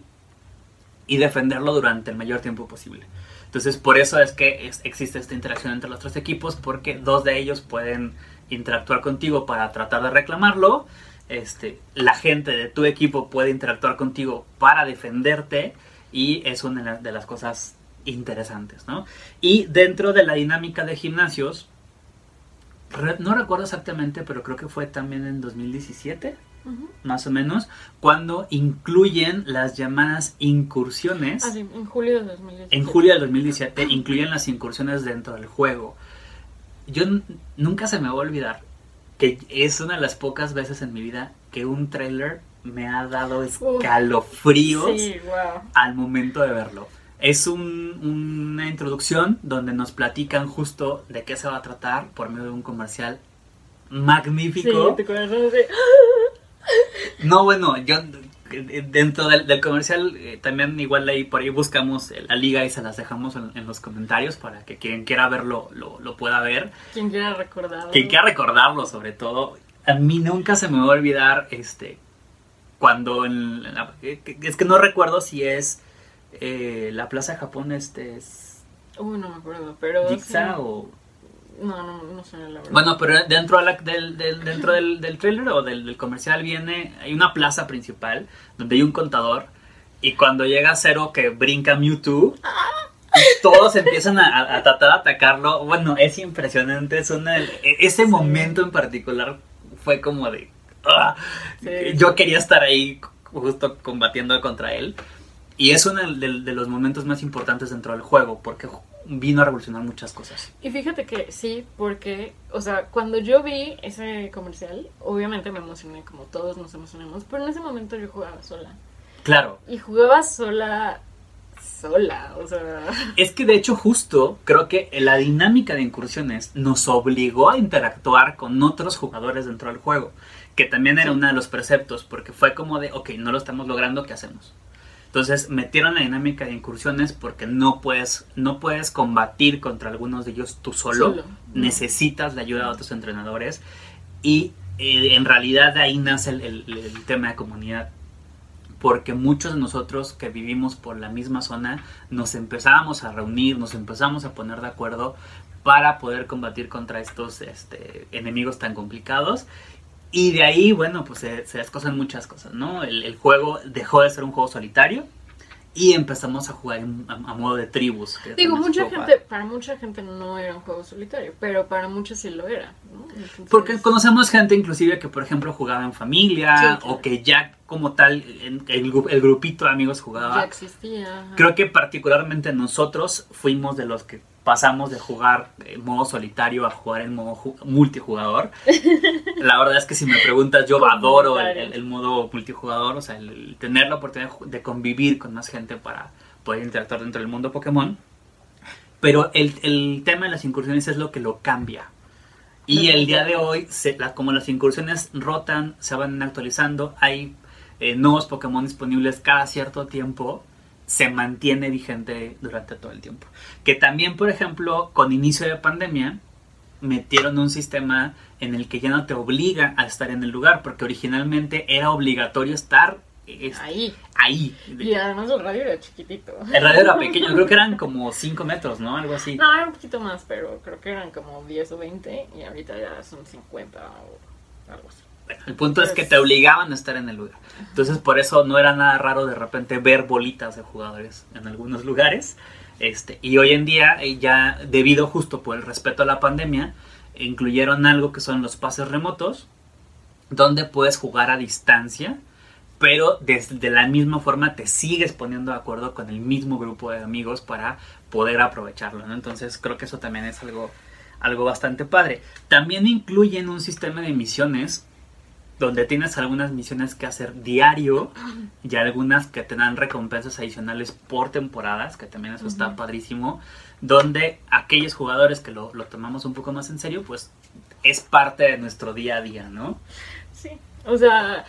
y defenderlo durante el mayor tiempo posible. Entonces, por eso es que es- existe esta interacción entre los tres equipos, porque dos de ellos pueden interactuar contigo para tratar de reclamarlo. Este, la gente de tu equipo puede interactuar contigo para defenderte y es una de la- de las cosas interesantes, ¿no? Y dentro de la dinámica de gimnasios, no recuerdo exactamente, pero creo que fue también en 2017, Ujú. más o menos, cuando incluyen las llamadas incursiones. Ah, sí, en julio de 2017. En julio del 2017 incluyen las incursiones dentro del juego. Yo nunca se me va a olvidar que es una de las pocas veces en mi vida que un trailer me ha dado escalofríos Sí, wow. al momento de verlo. Es un- una introducción donde nos platican justo de qué se va a tratar por medio de un comercial Sí, magnífico. tu corazón así. No, bueno, yo dentro del, del comercial eh, también igual ahí por ahí buscamos la liga y se las dejamos en, en los comentarios para que quien quiera verlo lo, lo pueda ver. Quien quiera recordar. Quien quiera recordarlo sobre todo. A mí nunca se me va a olvidar este cuando en la- eh, es que no recuerdo si es eh, la Plaza de Japón este es Uy, no me acuerdo, pero. Jigsaw sí. o No, no, no sé, la verdad. Bueno, pero dentro, de la- del, del- dentro del, del trailer o del, del comercial viene, hay una plaza principal donde hay un contador y cuando llega Cero que brinca Mewtwo, y todos empiezan a, a- a tratar de atacarlo. Bueno, es impresionante, es una, e- ese momento en particular fue como de... ¡ah! Sí. Yo quería estar ahí justo combatiendo contra él. Y es uno de, de los momentos más importantes dentro del juego porque vino a revolucionar muchas cosas. Y fíjate que sí, porque, o sea, cuando yo vi ese comercial, obviamente me emocioné, como todos nos emocionamos, pero en ese momento yo jugaba sola. Claro, Y jugaba sola, sola, o sea. Es que de hecho justo creo que la dinámica de incursiones nos obligó a interactuar con otros jugadores dentro del juego, que también era Sí. uno de los preceptos, porque fue como de, ok, no lo estamos logrando, ¿qué hacemos? Entonces metieron la dinámica de incursiones porque no puedes, no puedes combatir contra algunos de ellos tú solo, Solo. necesitas la ayuda de otros entrenadores y eh, en realidad de ahí nace el, el- el tema de comunidad porque muchos de nosotros que vivimos por la misma zona nos empezábamos a reunir, nos empezamos a poner de acuerdo para poder combatir contra estos este, enemigos tan complicados. Y de ahí, bueno, pues se, se descosan muchas cosas, ¿no? El, el juego dejó de ser un juego solitario y empezamos a jugar en- a, a modo de tribus. que Digo, mucha gente, padre. para mucha gente no era un juego solitario, pero para muchos sí lo era, ¿no? Entonces- Porque conocemos gente inclusive que, por ejemplo, jugaba en familia Sí, claro. o que ya como tal el, el grupito de amigos ya jugaba. existía. ajá. Creo que particularmente nosotros fuimos de los que pasamos de jugar en modo solitario a jugar en modo ju- multijugador. La verdad es que si me preguntas, yo adoro el, el- el modo multijugador, o sea, el, el tener la oportunidad de convivir con más gente para poder interactuar dentro del mundo Pokémon. Pero el, el tema de las incursiones es lo que lo cambia. Y el día de hoy, se- la- como las incursiones rotan, se van actualizando, hay eh, nuevos Pokémon disponibles cada cierto tiempo, se mantiene vigente durante todo el tiempo. Que también, por ejemplo, con inicio de pandemia, metieron un sistema en el que ya no te obliga a estar en el lugar, porque originalmente era obligatorio estar Ahí. ahí. Y además el radio era chiquitito. El radio era pequeño, creo que eran como 5 metros, ¿no? Algo así. No, era un poquito más, pero creo que eran como 10 o 20 y ahorita ya son 50 o algo así. El punto es que te obligaban a estar en el lugar. Entonces, por eso no era nada raro de repente ver bolitas de jugadores en algunos lugares. Este, y hoy en día, eh, ya debido justo por el respeto a la pandemia, incluyeron algo que son los pases remotos, donde puedes jugar a distancia, pero desde de la misma forma te sigues poniendo de acuerdo con el mismo grupo de amigos para poder aprovecharlo. ¿no? Entonces, creo que eso también es algo, algo bastante padre. También incluyen un sistema de misiones donde tienes algunas misiones que hacer diario y algunas que te dan recompensas adicionales por temporadas, que también eso está padrísimo, donde aquellos jugadores que lo, lo tomamos un poco más en serio, pues es parte de nuestro día a día, ¿no? Sí. O sea,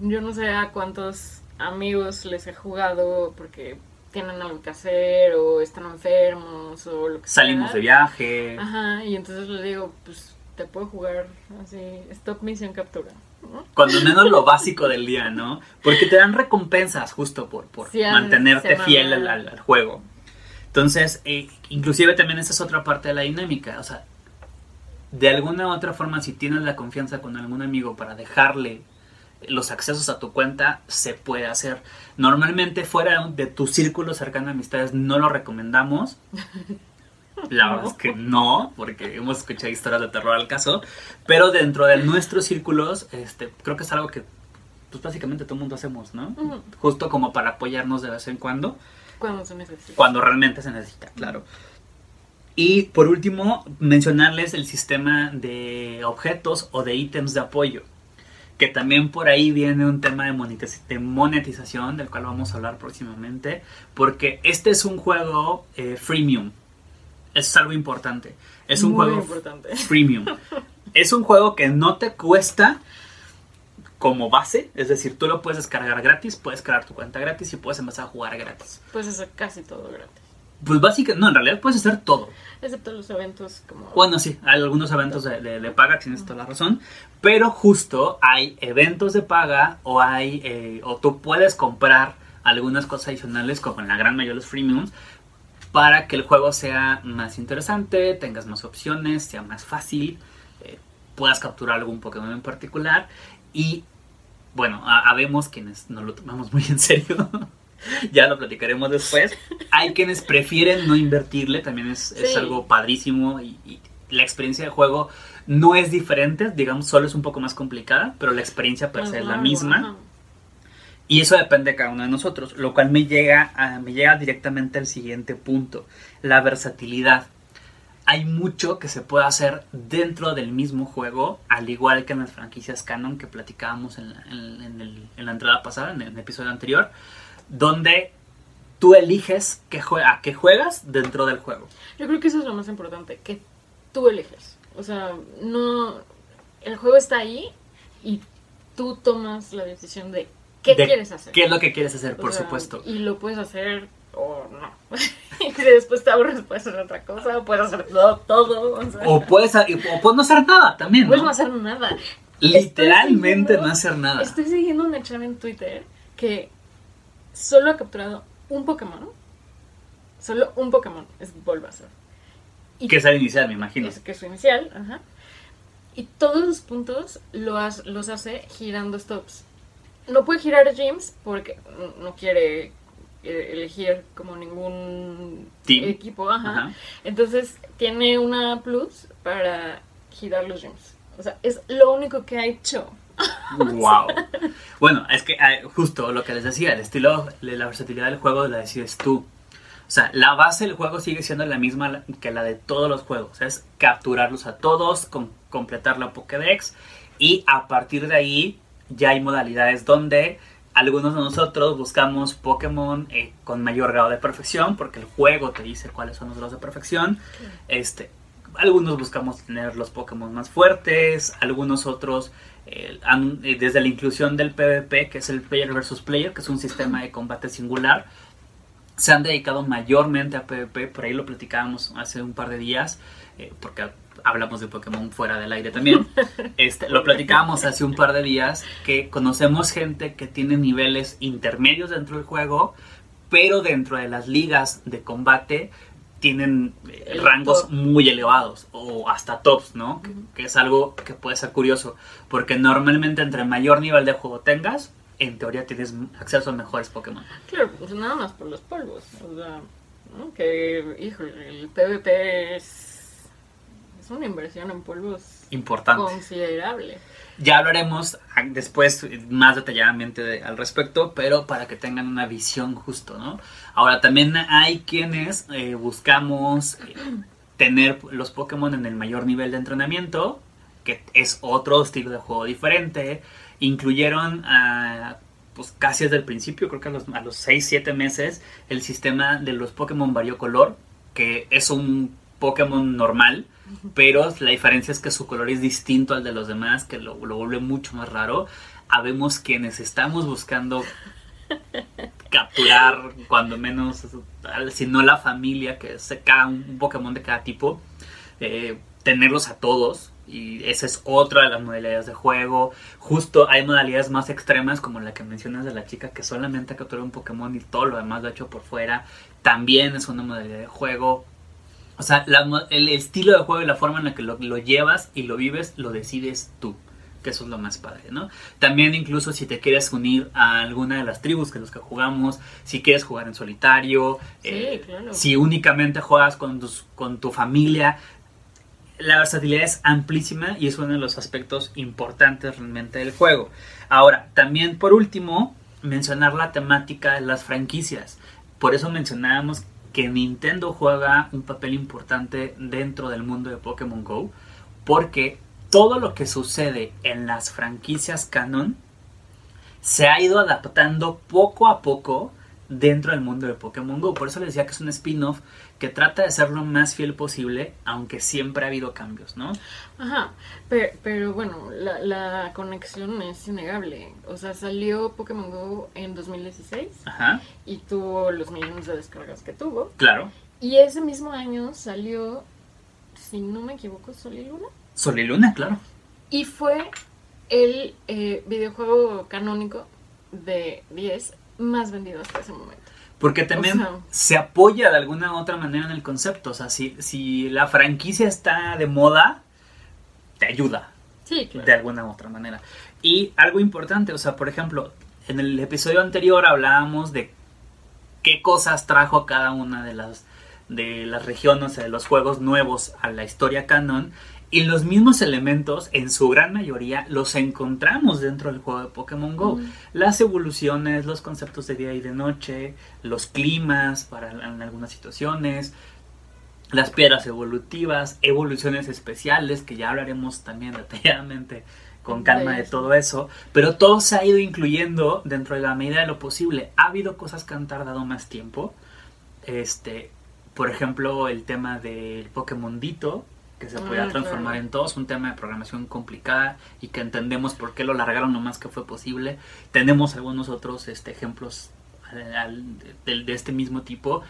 yo no sé a cuántos amigos les he jugado porque tienen algo que hacer o están enfermos o lo que Salimos sea. de viaje. Ajá, y entonces les digo, pues te puedo jugar así, stop misión captura. ¿no? Cuando menos lo básico del día, ¿no? Porque te dan recompensas justo por, por Sí, mantenerte fiel al, al- al juego. Entonces, eh, inclusive también esa es otra parte de la dinámica. O sea, de alguna u otra forma, si tienes la confianza con algún amigo para dejarle los accesos a tu cuenta, se puede hacer. Normalmente fuera de tu círculo cercano de amistades no lo recomendamos. La verdad es que no, porque hemos escuchado historias de terror al caso, pero dentro de nuestros círculos, este, creo que es algo que pues básicamente todo el mundo hacemos, ¿no? Justo como para apoyarnos de vez en cuando, Cuando se necesita. cuando realmente se necesita, claro. Y por último, mencionarles el sistema de objetos o de ítems de apoyo, que también por ahí viene un tema de monetización, del cual vamos a hablar próximamente, porque este es un juego eh, freemium. Es algo importante. Es un Muy juego importante. freemium. es un juego que no te cuesta como base, es decir, tú lo puedes descargar gratis, puedes crear tu cuenta gratis y puedes empezar a jugar gratis. Puedes hacer casi todo gratis. Pues básicamente, no, en realidad puedes hacer todo. Excepto los eventos como... Bueno, sí, hay algunos eventos de, de- de paga, tienes toda la razón, pero justo hay eventos de paga o hay, eh, o tú puedes comprar algunas cosas adicionales, como en la gran mayoría de los freemiums, para que el juego sea más interesante, tengas más opciones, sea más fácil, eh, puedas capturar algún Pokémon en particular y bueno, ha- habemos quienes no lo tomamos muy en serio. ya lo platicaremos después. Hay quienes prefieren no invertirle, también es, es algo padrísimo y, y la experiencia de juego no es diferente, digamos, solo es un poco más complicada, pero la experiencia per se es la misma. ajá. Y eso depende de cada uno de nosotros, lo cual me llega, me llega directamente al siguiente punto, la versatilidad. Hay mucho que se puede hacer dentro del mismo juego, al igual que en las franquicias canon que platicábamos en la, entrada pasada, en el episodio anterior, donde tú eliges a qué juegas dentro del juego. Yo creo que eso es lo más importante, que tú eliges. O sea, no... El juego está ahí y tú tomas la decisión de qué quieres hacer. ¿Qué es lo que quieres hacer, O por sea, supuesto? Y lo puedes hacer o no. y después te aburres, puedes hacer otra cosa, o puedes hacer todo. todo o sea, O puedes, o puedes no hacer nada también, puedes ¿no? hacer nada. Literalmente no hacer nada. Estoy siguiendo una chava en Twitter que solo ha capturado un Pokémon. Solo un Pokémon es Bulbasaur. Y Que es el inicial, me imagino. es que es su inicial, ajá. Y todos los puntos lo has- los hace girando stops. No puede girar James porque no- quiere eh, elegir como ningún Team. equipo, ajá. Ajá. Entonces tiene una plus para girar los James. O sea, es lo único que ha hecho. Wow. Bueno, es que ah, justo lo que les decía, el estilo, la versatilidad del juego la decides tú. O sea, la base del juego sigue siendo la misma que la de todos los juegos. Es capturarlos a todos, com- completar la Pokédex y a partir de ahí ya hay modalidades donde algunos de nosotros buscamos Pokémon eh, con mayor grado de perfección porque el juego te dice cuáles son los grados de perfección. Este, algunos buscamos tener los Pokémon más fuertes, algunos otros eh, han- eh, desde la inclusión del PvP, que es el Player versus Player, que es un sistema de combate singular, se han dedicado mayormente a PvP, por ahí lo platicábamos hace un par de días, porque hablamos de Pokémon fuera del aire también, este, lo platicábamos hace un par de días, que conocemos gente que tiene niveles intermedios dentro del juego, pero dentro de las ligas de combate tienen eh, rangos top. muy elevados o hasta tops, ¿no? Que, es algo que puede ser curioso, porque normalmente entre mayor nivel de juego tengas, en teoría tienes acceso a mejores Pokémon. Claro, pues nada más por los polvos. O sea, ¿no? que, híjole, el PvP es una inversión en polvos Importante. considerable. Ya hablaremos ah, después más detalladamente de- al respecto, pero para que tengan una visión justo, ¿no? Ahora también hay quienes eh, buscamos eh, tener los Pokémon en el mayor nivel de entrenamiento, que es otro estilo de juego diferente. Incluyeron a, pues casi desde el principio, creo que a los, a los 6-7 meses, el sistema de los Pokémon variocolor, que es un Pokémon normal, pero la diferencia es que su color es distinto al de los demás, que lo, vuelve mucho más raro. Habemos quienes estamos buscando capturar, cuando menos, si no la familia, que es cada un Pokémon de cada tipo, eh, tenerlos a todos. Y esa es otra de las modalidades de juego. Justo hay modalidades más extremas, como la que mencionas de la chica que solamente captura un Pokémon y todo lo demás lo ha hecho por fuera. También es una modalidad de juego. O sea, la el estilo de juego y la forma en la que lo, lo llevas y lo vives, lo decides tú. que eso es lo más padre, ¿no? También incluso si te quieres unir a alguna de las tribus que los que jugamos, si quieres jugar en solitario, Sí, eh, claro. si únicamente juegas con, tus, con tu familia, la versatilidad es amplísima y es uno de los aspectos importantes realmente del juego. Ahora, también por último, mencionar la temática de las franquicias. Por eso mencionábamos que Nintendo juega un papel importante dentro del mundo de Pokémon Go, porque todo lo que sucede en las franquicias canon se ha ido adaptando poco a poco dentro del mundo de Pokémon Go. Por eso les decía que es un spin-off que trata de ser lo más fiel posible, aunque siempre ha habido cambios, ¿no? Ajá, pero, pero bueno, la, la conexión es innegable. O sea, salió Pokémon Go en 2016 Ajá, y tuvo los millones de descargas que tuvo. claro. Y ese mismo año salió, si no me equivoco, Sol y Luna. Sol y Luna, claro. Y fue el eh, videojuego canónico de 10 más vendido hasta ese momento. Porque también O sea- se apoya de alguna u otra manera en el concepto. O sea, si, si la franquicia está de moda, te ayuda Sí, claro. de alguna u otra manera. Y algo importante, o sea, por ejemplo, en el episodio anterior hablábamos de qué cosas trajo cada una de las de las regiones, de los juegos nuevos a la historia canon. Y los mismos elementos, en su gran mayoría, los encontramos dentro del juego de Pokémon Go. Mm. Las evoluciones, los conceptos de día y de noche, los climas para en algunas situaciones, las piedras evolutivas, evoluciones especiales, que ya hablaremos también detalladamente con calma de todo eso, pero todo se ha ido incluyendo dentro de la medida de lo posible. Ha habido cosas que han tardado más tiempo. Este, por ejemplo, el tema del Pokémon Dito, que se podía Ah, transformar en todo, es un tema de programación complicada y que entendemos por qué lo largaron lo más que fue posible. Tenemos algunos otros este, ejemplos al- al- de, de este mismo tipo.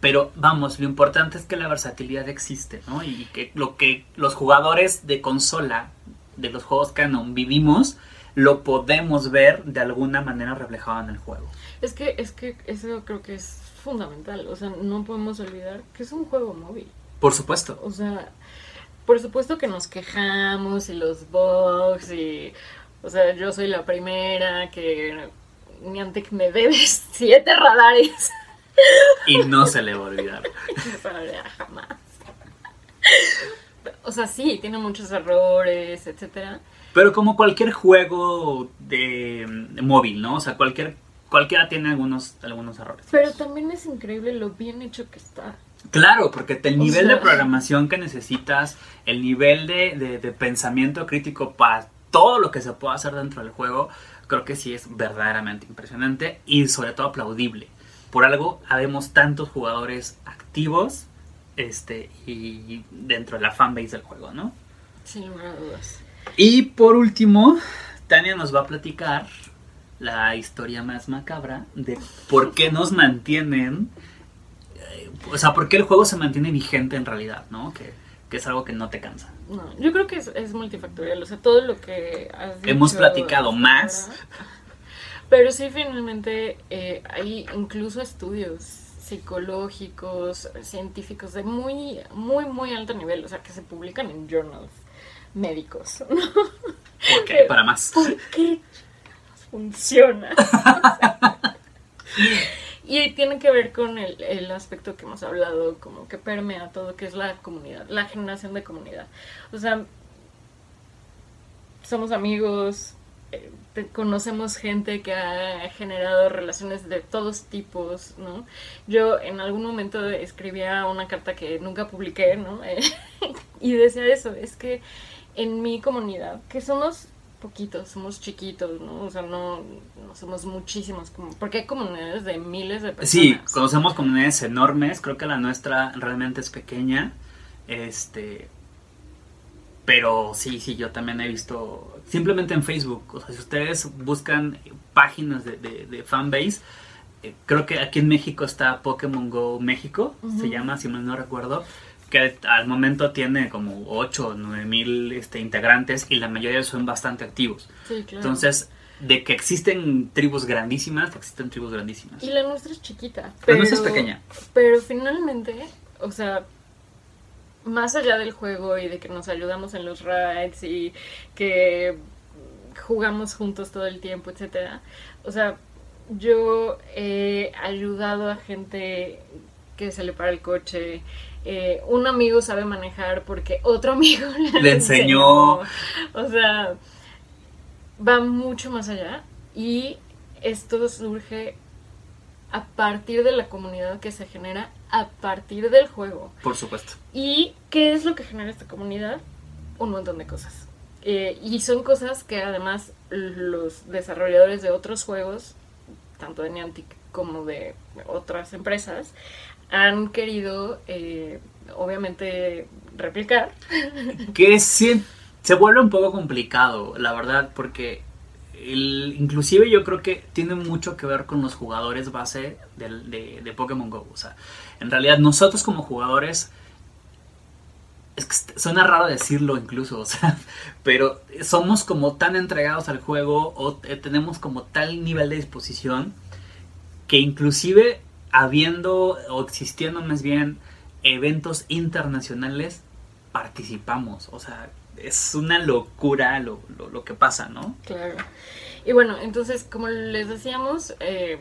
Pero vamos, lo importante es que la versatilidad existe, ¿no? Y que lo que los jugadores de consola de los juegos canon vivimos, lo podemos ver de alguna manera reflejado en el juego. Es que, es que eso creo que es fundamental. O sea, no podemos olvidar que es un juego móvil. Por supuesto. O sea, por supuesto que nos quejamos y los bugs y... O sea, yo soy la primera que... Niantic me debes siete radares. Y no se le va a olvidar. Para jamás. O sea, sí, tiene muchos errores, etcétera. Pero como cualquier juego de, de móvil, ¿no? O sea, cualquier cualquiera tiene algunos algunos errores. Pero también es increíble lo bien hecho que está. Claro, porque el O nivel sea- de programación que necesitas, el nivel de, de- de pensamiento crítico para todo lo que se puede hacer dentro del juego, creo que sí es verdaderamente impresionante y sobre todo aplaudible. Por algo habemos tantos jugadores activos este y dentro de la fanbase del juego, ¿no? Sin lugar a dudas. Y por último, Tania nos va a platicar la historia más macabra de por qué nos mantienen, o sea, por qué el juego se mantiene vigente en realidad, ¿no? Que, que es algo que no te cansa. No, yo creo que es, es multifactorial. O sea, todo lo que has Hemos dicho platicado más. ahora. Pero sí, finalmente, eh, hay incluso estudios psicológicos, científicos de muy, muy, muy alto nivel. O sea, que se publican en journals médicos. ¿no? Porque para más. ¿Por qué funciona? y tiene que ver con el, el aspecto que hemos hablado, como que permea todo, que es la comunidad, la generación de comunidad. O sea, somos amigos, eh, conocemos gente que ha generado relaciones de todos tipos, ¿no? Yo en algún momento escribía una carta que nunca publiqué, ¿no? Eh, y decía eso, es que en mi comunidad, que somos poquitos, somos chiquitos, ¿no? O sea, no, no somos muchísimos, como, porque hay comunidades de miles de personas. Sí, conocemos comunidades enormes, creo que la nuestra realmente es pequeña. Este pero sí, sí, yo también he visto simplemente en Facebook, o sea, si ustedes buscan páginas de, de, de fanbase, eh, creo que aquí en México está Pokémon Go México, se llama, si mal no recuerdo, que al momento tiene como 8 o 9 mil este, integrantes y la mayoría son bastante activos. Sí, claro. Entonces, de que existen tribus grandísimas, existen tribus grandísimas. Y la nuestra es chiquita. La nuestra es pequeña. Pero finalmente, o sea, más allá del juego y de que nos ayudamos en los raids y que jugamos juntos todo el tiempo, etcétera. O sea, yo he ayudado a gente que se le para el coche. Eh, un amigo sabe manejar porque otro amigo le, Le enseñó. O sea, va mucho más allá y esto surge a partir de la comunidad que se genera a partir del juego. Por supuesto. ¿Y qué es lo que genera esta comunidad? Un montón de cosas. Eh, y son cosas que además los desarrolladores de otros juegos, tanto de Niantic como de otras empresas, han querido, eh, obviamente, replicar. Que sí, se vuelve un poco complicado, la verdad, porque el, inclusive yo creo que tiene mucho que ver con los jugadores base de, Pokémon Go. O sea, en realidad nosotros como jugadores, es que suena raro decirlo incluso, o sea, pero somos como tan entregados al juego o eh, tenemos como tal nivel de disposición que inclusive habiendo o existiendo más bien eventos internacionales, participamos. O sea, es una locura lo, lo, lo que pasa, ¿no? Claro. Y bueno, entonces, como les decíamos, eh,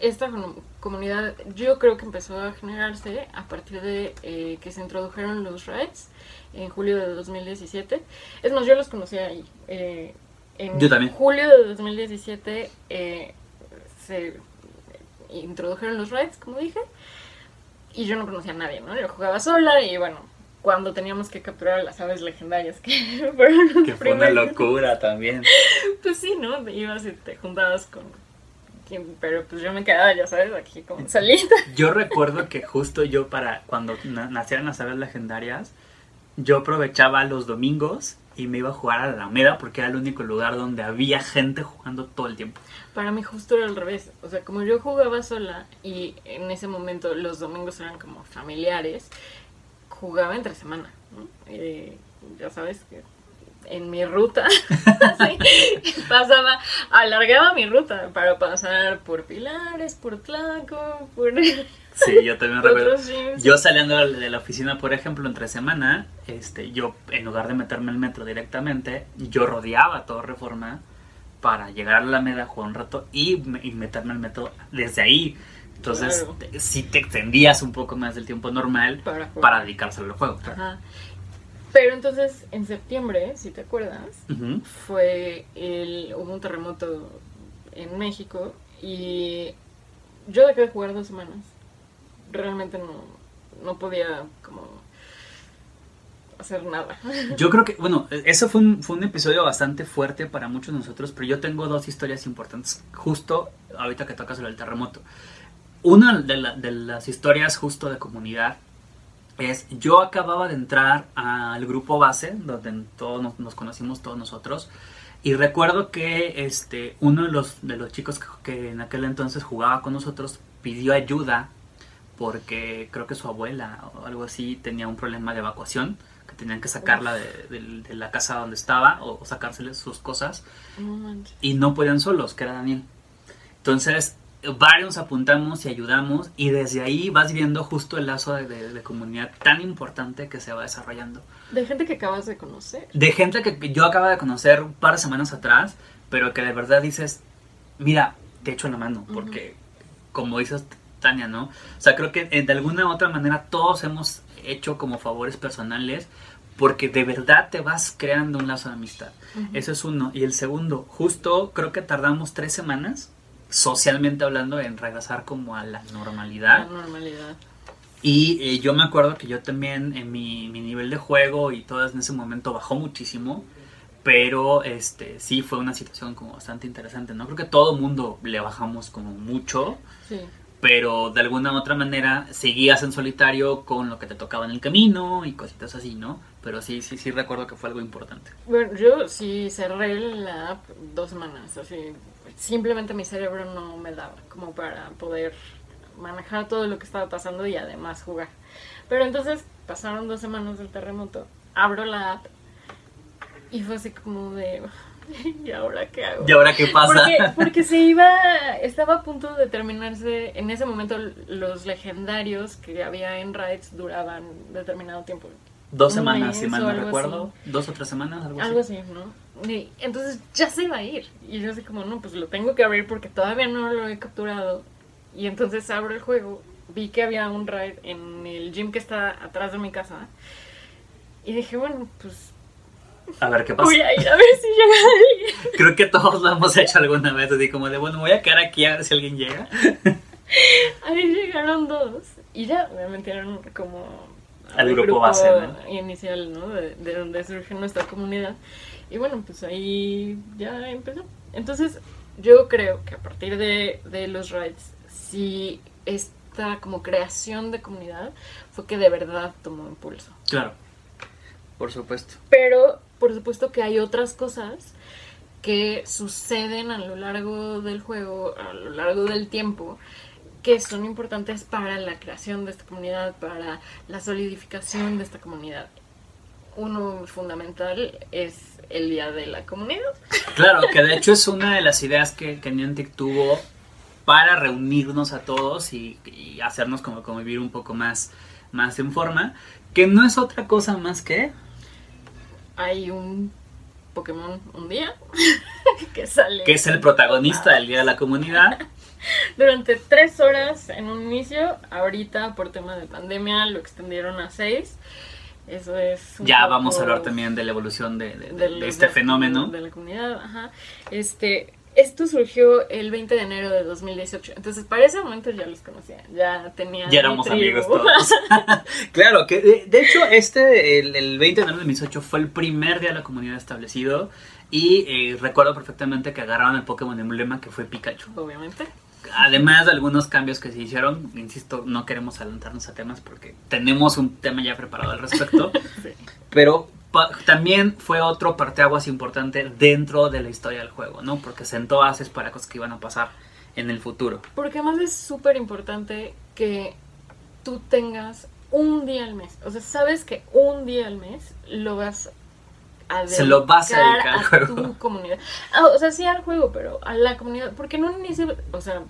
esta comu- comunidad yo creo que empezó a generarse a partir de eh, que se introdujeron los raids en julio de 2017. Es más, yo los conocí ahí. eh, en Yo también. julio de 2017 eh, se introdujeron los raids, como dije, y yo no conocía a nadie, ¿no? Yo jugaba sola y bueno, cuando teníamos que capturar a las aves legendarias que fueron los Que fue una locura también. Pues sí, ¿no? Te ibas y te juntabas con quien, pero pues yo me quedaba, ya sabes, aquí como solita. Yo recuerdo que justo yo para cuando na- nacieran las aves legendarias, yo aprovechaba los domingos y me iba a jugar a la Alameda porque era el único lugar donde había gente jugando todo el tiempo. Para mí justo era al revés. O sea, como yo jugaba sola y en ese momento los domingos eran como familiares, jugaba entre semana. Eh, ya sabes que en mi ruta pasaba, alargaba mi ruta para pasar por Pilares, por Tlaco, por Sí, yo también recuerdo. Yo saliendo de la oficina, por ejemplo, entre semana, este, yo en lugar de meterme al metro directamente, yo rodeaba todo Reforma para llegar a la Alameda, jugar un rato y, y meterme al metro desde ahí. Entonces, Claro. te- sí te extendías un poco más del tiempo normal Para para dedicarse al juego. Ajá. Pero entonces, en septiembre, si te acuerdas, fue el hubo un terremoto en México y yo dejé de jugar dos semanas. Realmente no, no podía como hacer nada. Yo creo que, bueno, eso fue un, fue un episodio bastante fuerte para muchos de nosotros, pero yo tengo dos historias importantes, justo ahorita que tocas sobre el terremoto. Una de, la- de las historias justo de comunidad es, yo acababa de entrar al grupo base, donde todos nos, nos conocimos todos nosotros, y recuerdo que este, uno de los, de los chicos que, que en aquel entonces jugaba con nosotros pidió ayuda porque creo que su abuela o algo así tenía un problema de evacuación, que tenían que sacarla de, de- de la casa donde estaba o, o sacársele sus cosas No y no podían solos, que era Daniel. Entonces, varios apuntamos y ayudamos y desde ahí vas viendo justo el lazo de, de- de comunidad tan importante que se va desarrollando. De gente que acabas de conocer. De gente que yo acabo de conocer un par de semanas atrás, pero que de verdad dices, mira, te echo la mano, porque como dices Tania, ¿no? O sea, creo que eh, de alguna u otra manera todos hemos hecho como favores personales porque de verdad te vas creando un lazo de amistad. Eso es uno. Y el segundo, justo creo que tardamos tres semanas, socialmente hablando, en regresar como a la La normalidad. normalidad. Y eh, yo me acuerdo que yo también en mi, mi nivel de juego y todo en ese momento bajó muchísimo. Pero este sí fue una situación como bastante interesante, ¿no? Creo que todo mundo le bajamos como mucho, Sí. Pero de alguna u otra manera seguías en solitario con lo que te tocaba en el camino y cositas así, ¿no? Pero sí, sí, sí recuerdo que fue algo importante. Bueno, yo sí cerré la app dos semanas, así simplemente mi cerebro no me daba como para poder manejar todo lo que estaba pasando y además jugar. Pero entonces pasaron dos semanas del terremoto, abro la app y fue así como de, ¿y ahora qué hago? ¿Y ahora qué pasa? Porque, porque se iba, estaba a punto de terminarse, en ese momento los legendarios que había en raids duraban determinado tiempo. dos semanas, si mal no recuerdo. Dos o tres semanas, algo, Algo así. así, ¿no? Y entonces ya se iba a ir. Y yo así como, no, pues lo tengo que abrir porque todavía no lo he capturado. Y entonces abro el juego, vi que había un raid en el gym que está atrás de mi casa. Y dije, bueno, pues A ver qué pasa. voy a ir a ver si llega alguien. Creo que todos lo hemos hecho alguna vez, así como de, bueno, voy a quedar aquí a ver si alguien llega. Ahí llegaron dos. Y ya me metieron como Al grupo base, ¿no? inicial, ¿no? De, de donde surge nuestra comunidad. Y bueno, pues ahí ya empezó. Entonces, yo creo que a partir de, de los raids, sí esta como creación de comunidad fue que de verdad tomó impulso. Claro, por supuesto. Pero, por supuesto que hay otras cosas que suceden a lo largo del juego, a lo largo del tiempo, que son importantes para la creación de esta comunidad, para la solidificación de esta comunidad. Uno fundamental es el día de la comunidad. Claro, que de hecho es una de las ideas que, que Niantic tuvo para reunirnos a todos y, y hacernos como convivir un poco más, más en forma, que no es otra cosa más que... Hay un Pokémon un día que sale que es el protagonista del Día de la Comunidad. durante tres horas en un inicio. Ahorita, por tema de pandemia, lo extendieron a seis. Eso es. Ya vamos a hablar también de la evolución de, de- este fenómeno. De la comunidad, ajá. Este. Esto surgió el 20 de enero de 2018. Entonces, para ese momento ya los conocía. Ya tenía. Ya éramos amigos todos. claro, que de, de hecho este, el, el 20 de enero de 2018 fue el primer día de la comunidad establecido y eh, recuerdo perfectamente que agarraron el Pokémon emblema que fue Pikachu. Obviamente. Además de algunos cambios que se hicieron, insisto, no queremos adelantarnos a temas porque tenemos un tema ya preparado al respecto, Sí. pero también fue otro parteaguas importante dentro de la historia del juego, ¿no? Porque sentó bases para cosas que iban a pasar en el futuro. Porque además es súper importante que tú tengas un día al mes. O sea, sabes que un día al mes lo vas a Se lo vas a dedicar a juego. tu comunidad. Ah, o sea, sí al juego, pero a la comunidad. Porque en un inicio, o sea,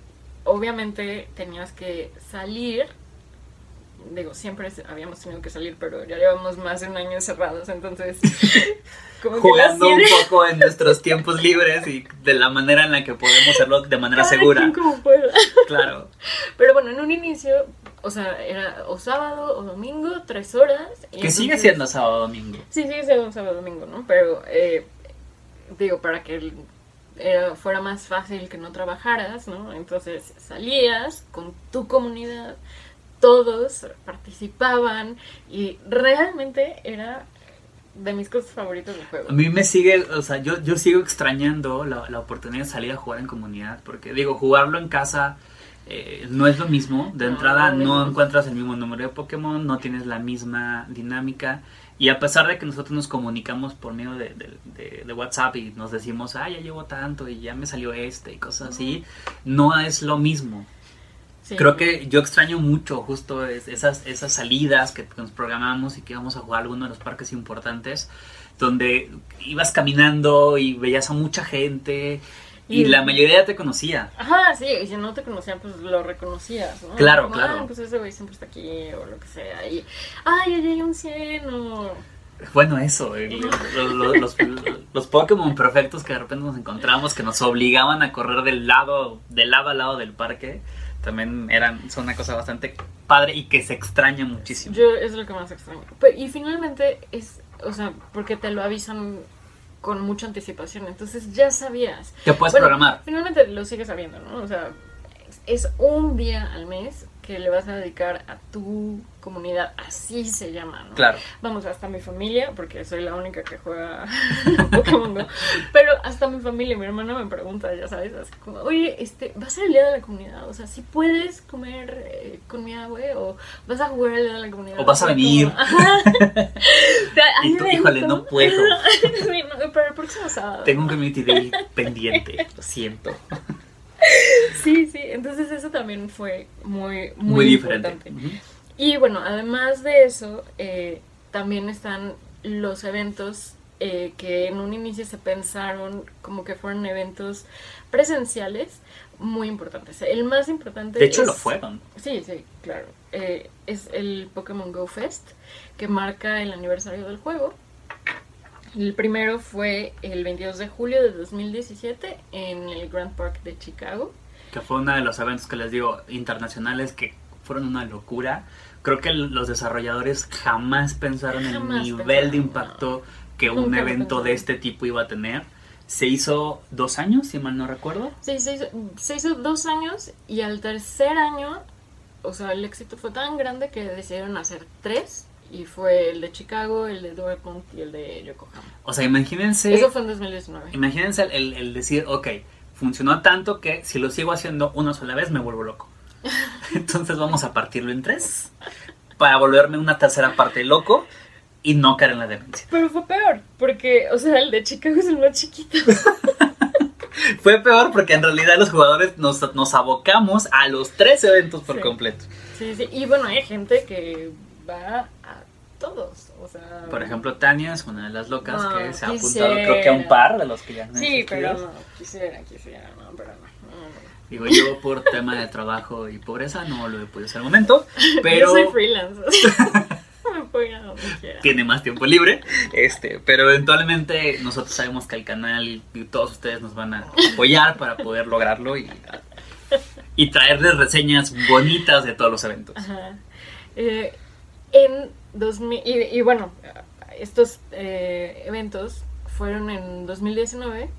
obviamente tenías que salir. Digo, siempre habíamos tenido que salir, pero ya llevamos más de un año encerrados, entonces... como Jugando un poco en nuestros tiempos libres y de la manera en la que podemos hacerlo de manera cada segura. como pueda. Claro. Pero bueno, en un inicio, o sea, era o sábado o domingo, tres horas. y Que sigue siendo sábado domingo. Sí, sigue siendo sábado domingo, ¿no? Pero, eh, digo, para que el- era- fuera más fácil que no trabajaras, ¿no? Entonces salías con tu comunidad, todos participaban y realmente era de mis cosas favoritas del juego. A mí me sigue, o sea, yo, yo sigo extrañando la, la oportunidad de salir a jugar en comunidad, porque digo, jugarlo en casa eh, no es lo mismo. De No, entrada no encuentras el mismo número de Pokémon, no tienes la misma dinámica. Y a pesar de que nosotros nos comunicamos por medio de, de- de- de WhatsApp y nos decimos, ah, ya llevo tanto y ya me salió este y cosas así, no es lo mismo. Sí. Creo que yo extraño mucho justo es- esas, esas salidas que nos programamos y que íbamos a jugar a alguno de los parques importantes, donde ibas caminando y veías a mucha gente y Y- la mayoría te conocía. Ajá, sí, y si no te conocían, pues lo reconocías, ¿no? Claro, Como, claro. "Ah, pues ese güey siempre está aquí, o lo que sea. Y, ay, allá hay un 100, o... Bueno, eso, el- los, los, los- los Pokémon perfectos que de repente nos encontramos, que nos obligaban a correr del lado, del lado a lado del parque, también eran, son una cosa bastante padre y que se extraña muchísimo. Yo es lo que más extraño. Pero- y finalmente es, o sea, porque te lo avisan con mucha anticipación, entonces ya sabías. Te puedes Bueno, programar. Finalmente lo sigues sabiendo, ¿no? O sea, es, es un día al mes que le vas a dedicar a tu comunidad, así se llama, ¿no? Claro. Vamos, hasta mi familia, porque soy la única que juega Pokémon Go, pero hasta mi familia, mi hermano me pregunta, ya sabes, así como, oye, este, ¿va a ser el día de la comunidad? O sea, si puedes comer eh, con mi abue o vas a jugar el día de la comunidad. O vas a venir. Y tú, híjole, no puedo. Sí, no, pero el próximo sábado. Tengo un community day pendiente, lo siento. Sí, sí, entonces eso también fue muy, muy, Muy, diferente. importante. Y bueno, además de eso, eh, también están los eventos eh, que en un inicio se pensaron como que fueron eventos presenciales, muy importantes. El más importante. De hecho, es- lo fueron. Sí, sí, claro. Eh, es el Pokémon Go Fest, que marca el aniversario del juego. El primero fue el 22 de julio de 2017 en el Grand Park de Chicago. Que fue uno de los eventos que les digo internacionales que fueron una locura. Creo que los desarrolladores jamás pensaron en Jamás el nivel pensaron, de impacto que un Nunca evento de este tipo iba a tener. Se hizo dos años, si mal no recuerdo. Sí, se hizo, se hizo dos años y al tercer año, o sea, el éxito fue tan grande que decidieron hacer tres. Y fue el de Chicago, el de Dortmund y el de Yokohama. O sea, imagínense, Eso fue en 2019. imagínense el, el decir, ok, funcionó tanto que si lo sigo haciendo una sola vez me vuelvo loco. Entonces vamos a partirlo en tres para volverme una tercera parte loco y no caer en la demencia. Pero fue peor, porque, o sea, el de Chicago es el más chiquito. Fue peor porque en realidad los jugadores nos, nos abocamos a los tres eventos por Sí. completo. Sí, sí. Y bueno, hay gente que va a todos. O sea. Por ejemplo, Tania es una de las locas No, que se ha quisiera. apuntado creo que a un par de los que ya han Sí, pero no. Quisiera, quisiera, no, pero no. Digo, yo por tema de trabajo y pobreza no lo he podido hacer al momento, pero Yo soy freelance. Me tiene más tiempo libre. Este, pero eventualmente nosotros sabemos que el canal y, y todos ustedes nos van a apoyar para poder lograrlo y, y traerles reseñas bonitas de todos los eventos. Ajá. Eh, en 2000, y, y bueno, estos eh, eventos fueron en 2019.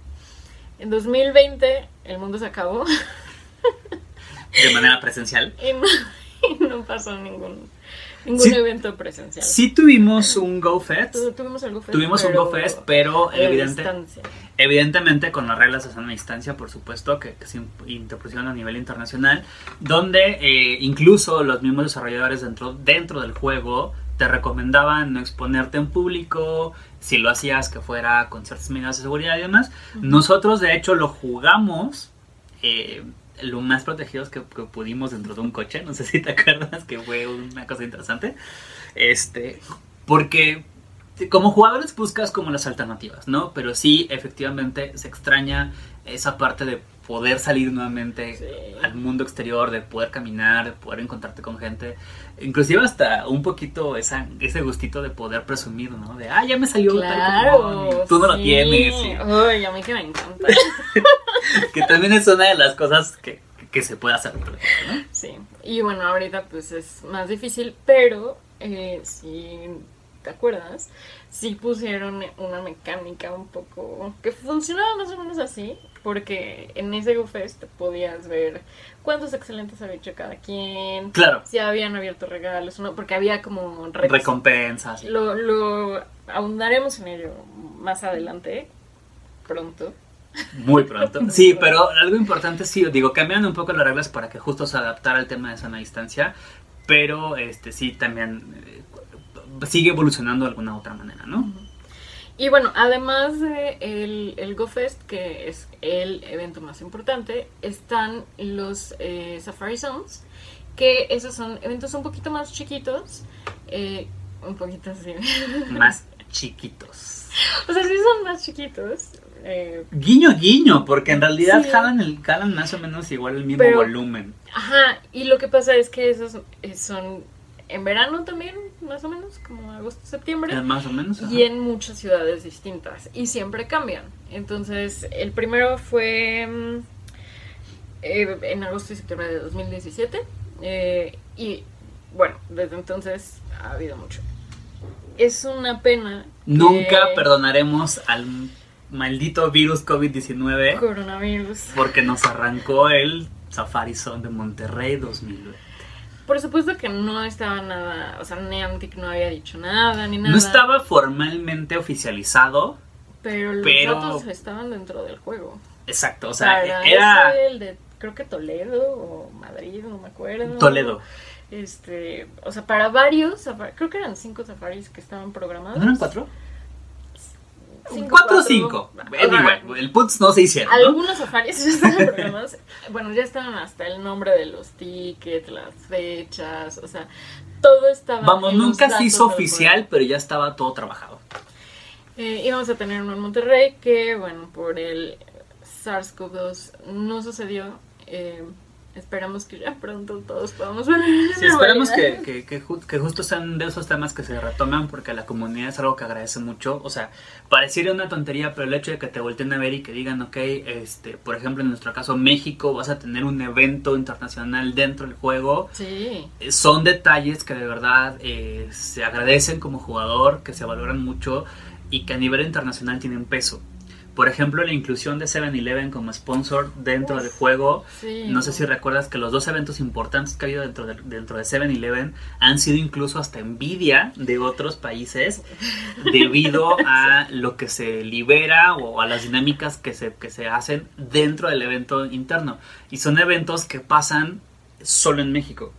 En 2020 el mundo se acabó De manera presencial. y no, y no pasó ningún, ningún Sí. evento presencial. Sí tuvimos un GoFest. Tu- Tuvimos algo fest, Tuvimos un pero GoFest, pero evidente. Evidentemente con las reglas de sana distancia, por supuesto, que, que se interpusieron a nivel internacional, donde eh, incluso los mismos desarrolladores dentro, dentro del juego te recomendaban no exponerte en público, si lo hacías que fuera con ciertas medidas de seguridad y demás. Nosotros de hecho lo jugamos eh, lo más protegidos que, que pudimos dentro de un coche, no sé si te acuerdas que fue una cosa interesante, este, porque como jugadores buscas como las alternativas, ¿no? Pero sí, efectivamente, se extraña esa parte de poder salir nuevamente Sí. al mundo exterior, de poder caminar, de poder encontrarte con gente, inclusive hasta un poquito esa, ese gustito de poder presumir, ¿no? De, ah, ya me salió tal Claro, y tú no lo sí. tienes. y- Ay, a mí que me encanta. que también es una de las cosas que, que se puede hacer, ¿no? Sí, y bueno, ahorita pues es más difícil, pero eh, si te acuerdas, sí pusieron una mecánica un poco que funcionaba más o menos así, porque en ese GoFest podías ver cuántos excelentes había hecho cada quien, Claro, si habían abierto regalos o no, porque había como recompensas. Lo, lo ahondaremos en ello más adelante, pronto. Muy pronto. Sí, pero algo importante sí, digo, cambian un poco las reglas para que justo se adaptara al tema de sana distancia, pero este sí también eh, sigue evolucionando de alguna otra manera, ¿no? Y bueno, además de el, GoFest, que es el evento más importante, están los eh, Safari Zones, que esos son eventos un poquito más chiquitos, eh, un poquito así. Más chiquitos. o sea, sí son más chiquitos. eh, Guiño, guiño, porque en realidad Sí. jalan, el, jalan más o menos igual el mismo Pero- volumen. ajá, y lo que pasa es que esos eh, son en verano también, más o menos, como agosto, septiembre. Eh, Más o menos. ajá. y en muchas ciudades distintas y siempre cambian. Entonces, el primero fue mm, eh, en agosto y septiembre de 2017 eh, y bueno, desde entonces ha habido mucho. Es una pena. que Nunca perdonaremos al maldito virus COVID-19 Coronavirus. porque nos arrancó el Safari Zone de Monterrey 2020. Por supuesto que no estaba nada, o sea, Niantic no había dicho nada ni nada. No estaba formalmente oficializado. Pero los pero- datos estaban dentro del juego. Exacto, o sea, Para era el de, creo que Toledo o Madrid, no me acuerdo. Toledo. Este, o sea, para varios, creo que eran cinco safaris que estaban programados. ¿No eran cuatro? Cinco, cuatro o cuatro. cinco. Ajá. Anyway, el puts no se hicieron, ¿no? Algunos safaris ya estaban programados. bueno, ya estaban hasta el nombre de los tickets, las fechas, o sea, todo estaba. Vamos, nunca se hizo oficial, pero ya estaba todo trabajado. Eh, íbamos a tener uno en Monterrey que, bueno, por el SARS-CoV-2 no sucedió. Eh, esperamos que ya pronto todos podamos ver. Sí, esperamos que, que, que, ju- que justo sean de esos temas que se retoman porque la comunidad es algo que agradece mucho. O sea, pareciera una tontería, pero el hecho de que te volteen a ver y que digan, ok, este, por ejemplo, en nuestro caso, México, vas a tener un evento internacional dentro del juego. Sí, eh, Son detalles que de verdad eh, se agradecen como jugador, que se valoran mucho y que a nivel internacional tienen peso. Por ejemplo, la inclusión de 7-Eleven como sponsor dentro del juego. sí. No sé si recuerdas que los dos eventos importantes que ha habido dentro de, dentro de 7-Eleven han sido incluso hasta envidia de otros países debido a lo que se libera o a las dinámicas que se, que se hacen dentro del evento interno. Y son eventos que pasan solo en México.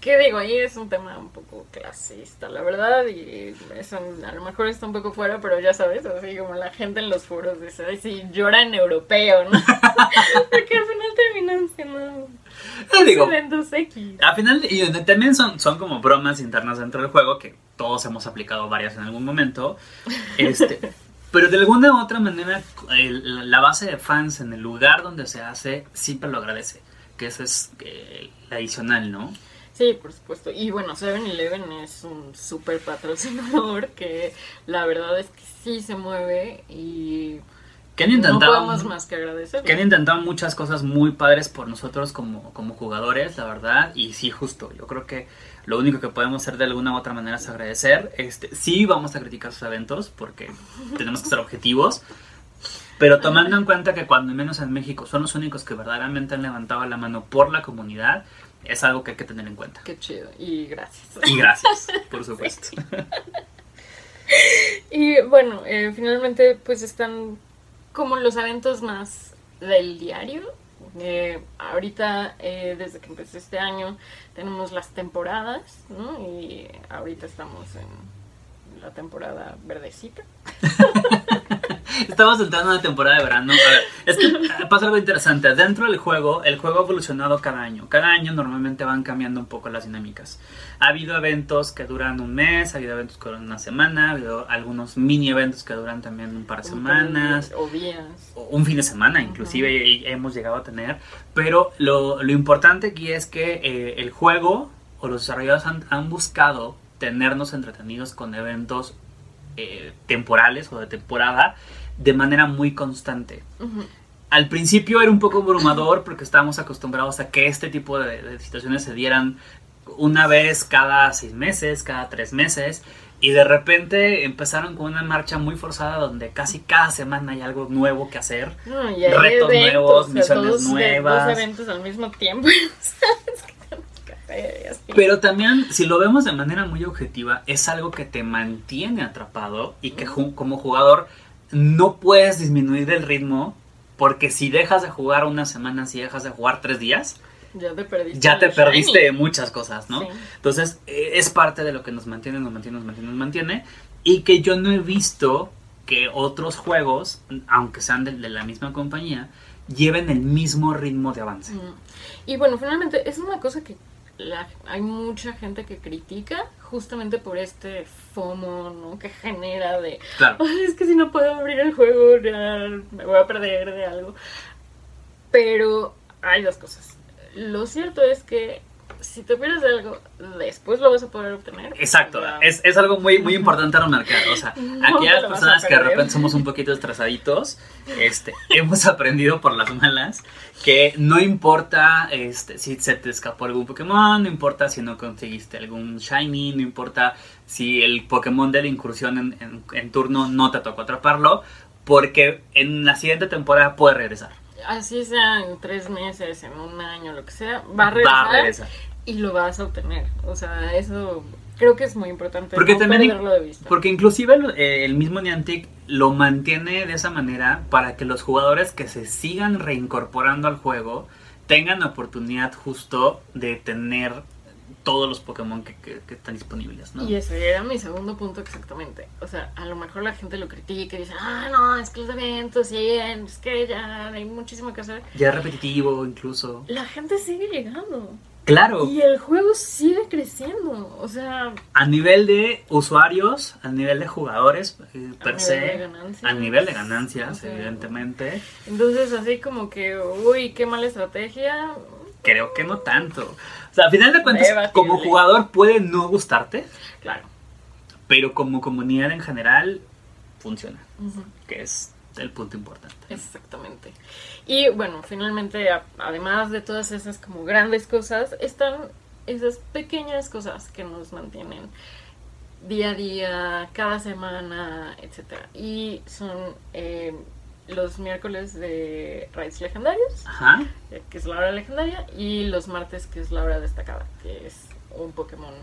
¿Qué digo? Ahí es un tema un poco clasista, la verdad, y eso a lo mejor está un poco fuera, pero ya sabes, así como la gente en los foros dice, ay, sí, llora en europeo, ¿no? Porque al final terminan siendo digo, X. al final, y también son, son como bromas internas dentro del juego que todos hemos aplicado varias en algún momento. Este, pero de alguna u otra manera, el- la base de fans en el lugar donde se hace siempre lo agradece. Que eso es eh, adicional, ¿no? Sí, por supuesto. Y bueno, 7-Eleven es un súper patrocinador que la verdad es que sí se mueve y Que han no intentado. podemos más que agradecerlo. que han intentado muchas cosas muy padres por nosotros como, como jugadores, la verdad. Y sí, justo, yo creo que lo único que podemos hacer de alguna u otra manera es agradecer. Este, sí vamos a criticar sus eventos porque tenemos que ser objetivos. Pero tomando en cuenta que cuando menos en México son los únicos que verdaderamente han levantado la mano por la comunidad, es algo que hay que tener en cuenta. Qué chido. Y gracias. Y gracias, por supuesto. Y bueno, eh, finalmente pues están como los eventos más del diario. Eh, ahorita, eh, desde que empezó este año, tenemos las temporadas, ¿no? Y ahorita estamos en la temporada verdecita. Estamos entrando en una temporada de verano. Es que pasa algo interesante. Dentro del juego, el juego ha evolucionado cada año. Cada año normalmente van cambiando un poco las dinámicas. Ha habido eventos que duran un mes, ha habido eventos que duran una semana, ha habido algunos mini eventos que duran también un par de semanas. O días. o un fin de semana inclusive hemos llegado a tener pero lo, lo importante aquí es que eh, el juego o los desarrolladores han, han buscado tenernos entretenidos con eventos eh, temporales o de temporada de manera muy constante al principio era un poco abrumador porque estábamos acostumbrados a que este tipo de, de situaciones se dieran una vez cada seis meses, cada tres meses, y de repente empezaron con una marcha muy forzada donde casi cada semana hay algo nuevo que hacer. No, Retos eventos, nuevos, o sea, misiones de- nuevas. Dos eventos al mismo tiempo. Pero también, si lo vemos de manera muy objetiva, es algo que te mantiene atrapado y que como jugador no puedes disminuir el ritmo porque si dejas de jugar una semana, si dejas de jugar tres días, Ya te perdiste. ya te el perdiste de shiny. muchas cosas, ¿no? Sí. Entonces, eh, es parte de lo que nos mantiene, nos mantiene, nos mantiene, nos mantiene. Y que yo no he visto que otros juegos, aunque sean de, de la misma compañía, lleven el mismo ritmo de avance. Mm. Y bueno, finalmente es una cosa que la- hay mucha gente que critica justamente por este FOMO, ¿no? Que genera de, Claro. "Ay, es que si no puedo abrir el juego, ya me voy a perder de algo. Pero hay dos cosas. Lo cierto es que si te pierdes de algo, después lo vas a poder obtener. Exacto, Ya. es, es algo muy, muy importante remarcar. O sea, No aquellas personas a que de repente somos un poquito estresaditos, este, hemos aprendido por las malas que no importa este, si se te escapó algún Pokémon, no importa si no conseguiste algún Shiny, no importa si el Pokémon de la incursión en, en- en turno no te tocó atraparlo, porque en la siguiente temporada puede regresar. Así sea en tres meses, en un año, lo que sea, va a regresar, Va a regresar. y lo vas a obtener. O sea, eso creo que es muy importante. Porque no también- perderlo de vista. Porque inclusive el, eh, el mismo Niantic lo mantiene de esa manera para que los jugadores que se sigan reincorporando al juego tengan la oportunidad justo de tener todos los Pokémon que, que- que están disponibles, ¿no? Y ese era mi segundo punto exactamente. O sea, a lo mejor la gente lo critica y dice, ah, no, es que los eventos, sí, es que ya hay muchísimo que hacer. Ya repetitivo incluso. La gente sigue llegando. Claro. Y el juego sigue creciendo. O sea, A nivel de usuarios, a nivel de jugadores, eh, A per nivel se, de ganancias. a nivel de ganancias, evidentemente, entonces así como que, uy, qué mala estrategia. creo que no tanto. O sea, a final de cuentas, Debatible. como jugador puede no gustarte, Claro. pero como comunidad en general funciona, que es el punto importante. Exactamente. Y bueno, finalmente, a- además de todas esas como grandes cosas, están esas pequeñas cosas que nos mantienen día a día, cada semana, etcétera. Y son eh, los miércoles de raids legendarios, Ajá. eh, que es la hora legendaria, y los martes, que es la hora destacada, que es un Pokémon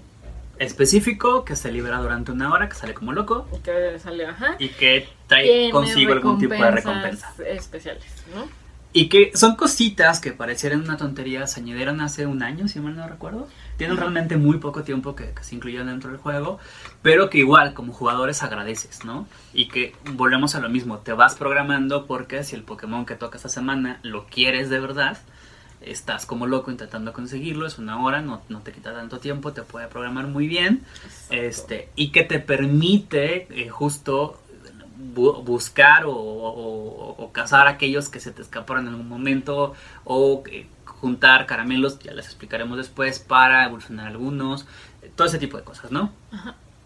Específico, que se libera durante una hora, que sale como loco, que sale, ajá. y que trae consigo algún tipo de recompensa. especiales, ¿no? Y que son cositas que parecieran una tontería, se añadieron hace un año, si mal no recuerdo. Tienen realmente muy poco tiempo que, que se incluyeron dentro del juego, pero que igual como jugadores agradeces, ¿no? Y que volvemos a lo mismo, te vas programando porque si el Pokémon que toca esta semana lo quieres de verdad, estás como loco intentando conseguirlo, es una hora, no, no te quita tanto tiempo, te puede programar muy bien, este, y que te permite eh, justo bu- buscar o, o- o cazar a aquellos que se te escaparon en algún momento o eh, juntar caramelos, ya les explicaremos después, para evolucionar algunos, todo ese tipo de cosas, ¿no?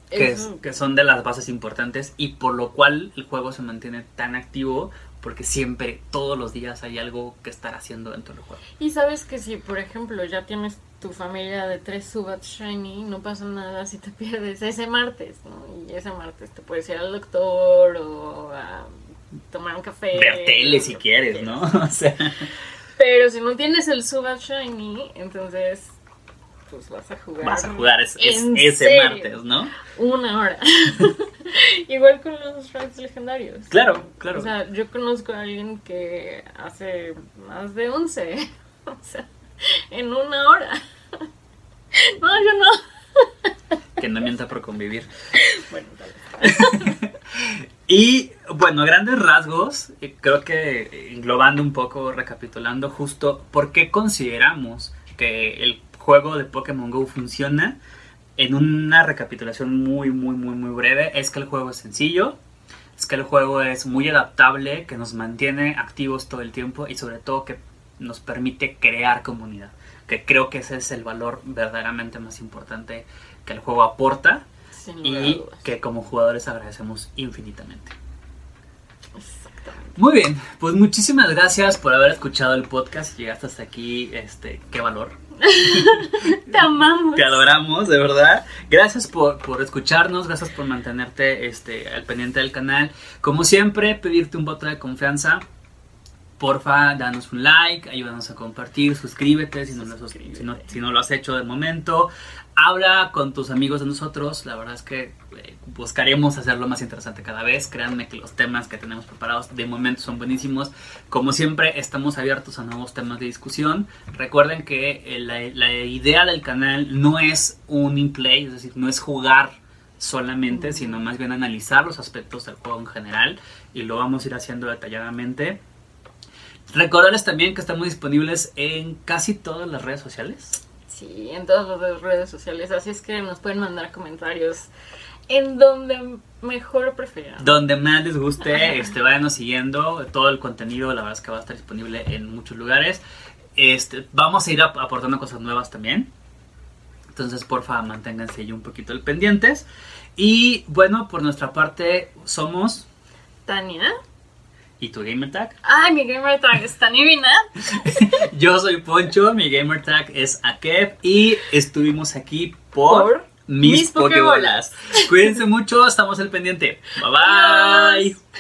Que, es- Eso- que son de las bases importantes y por lo cual el juego se mantiene tan activo porque siempre, todos los días hay algo que estar haciendo dentro del juego. Y sabes que si, por ejemplo, ya tienes tu familia de tres Subats Shiny, no pasa nada si te pierdes ese martes, ¿no? Y ese martes te puedes ir al doctor o a tomar un café. Ver tele si quieres, ¿no? O sea, Pero si no tienes el Subat Shiny, entonces pues vas a jugar. vas a jugar es- es- ¿En ese martes, ¿no? Una hora. Igual con los raids legendarios. Claro, claro. O sea, yo conozco a alguien que hace más de 11. O sea, en una hora. No, yo no. que no mienta por convivir. Bueno, tal vez. Y bueno, grandes rasgos, creo que englobando un poco, recapitulando justo por qué consideramos que el juego de Pokémon Go funciona, en una recapitulación muy, muy, muy, muy breve, es que el juego es sencillo, es que el juego es muy adaptable, que nos mantiene activos todo el tiempo y sobre todo que nos permite crear comunidad, que creo que ese es el valor verdaderamente más importante que el juego aporta y que como jugadores agradecemos infinitamente. Muy bien, pues muchísimas gracias por haber escuchado el podcast. Llegaste hasta aquí, este, qué valor. Te amamos. Te adoramos, de verdad. Gracias por, por escucharnos, gracias por mantenerte este, al pendiente del canal. Como siempre, pedirte un voto de confianza. Porfa, danos un like, ayúdanos a compartir, suscríbete si no, lo, has- si no- si no lo has hecho de momento. Habla con tus amigos de nosotros, la verdad es que eh, buscaremos hacerlo más interesante cada vez. Créanme que los temas que tenemos preparados de momento son buenísimos. Como siempre, estamos abiertos a nuevos temas de discusión. Recuerden que eh, la, la idea del canal no es un in-play, es decir, no es jugar solamente, sino más bien analizar los aspectos del juego en general y lo vamos a ir haciendo detalladamente. Recordarles también que estamos disponibles en casi todas las redes sociales. Sí, en todas las redes sociales. Así es que nos pueden mandar comentarios en donde mejor prefieran. Donde más les guste, este, váyanos siguiendo. Todo el contenido, la verdad es que va a estar disponible en muchos lugares. Este, vamos a ir ap- aportando cosas nuevas también. Entonces, porfa, manténganse ahí un poquito al pendientes. Y bueno, por nuestra parte, somos. Tania. ¿Y tu Gamer Tag? Ay, mi gamer tag es Tanivina. Yo soy Poncho, mi Gamer Tag es Akep. Y estuvimos aquí por, Por mis, mis Pokébolas. Cuídense mucho, estamos al pendiente. Bye bye.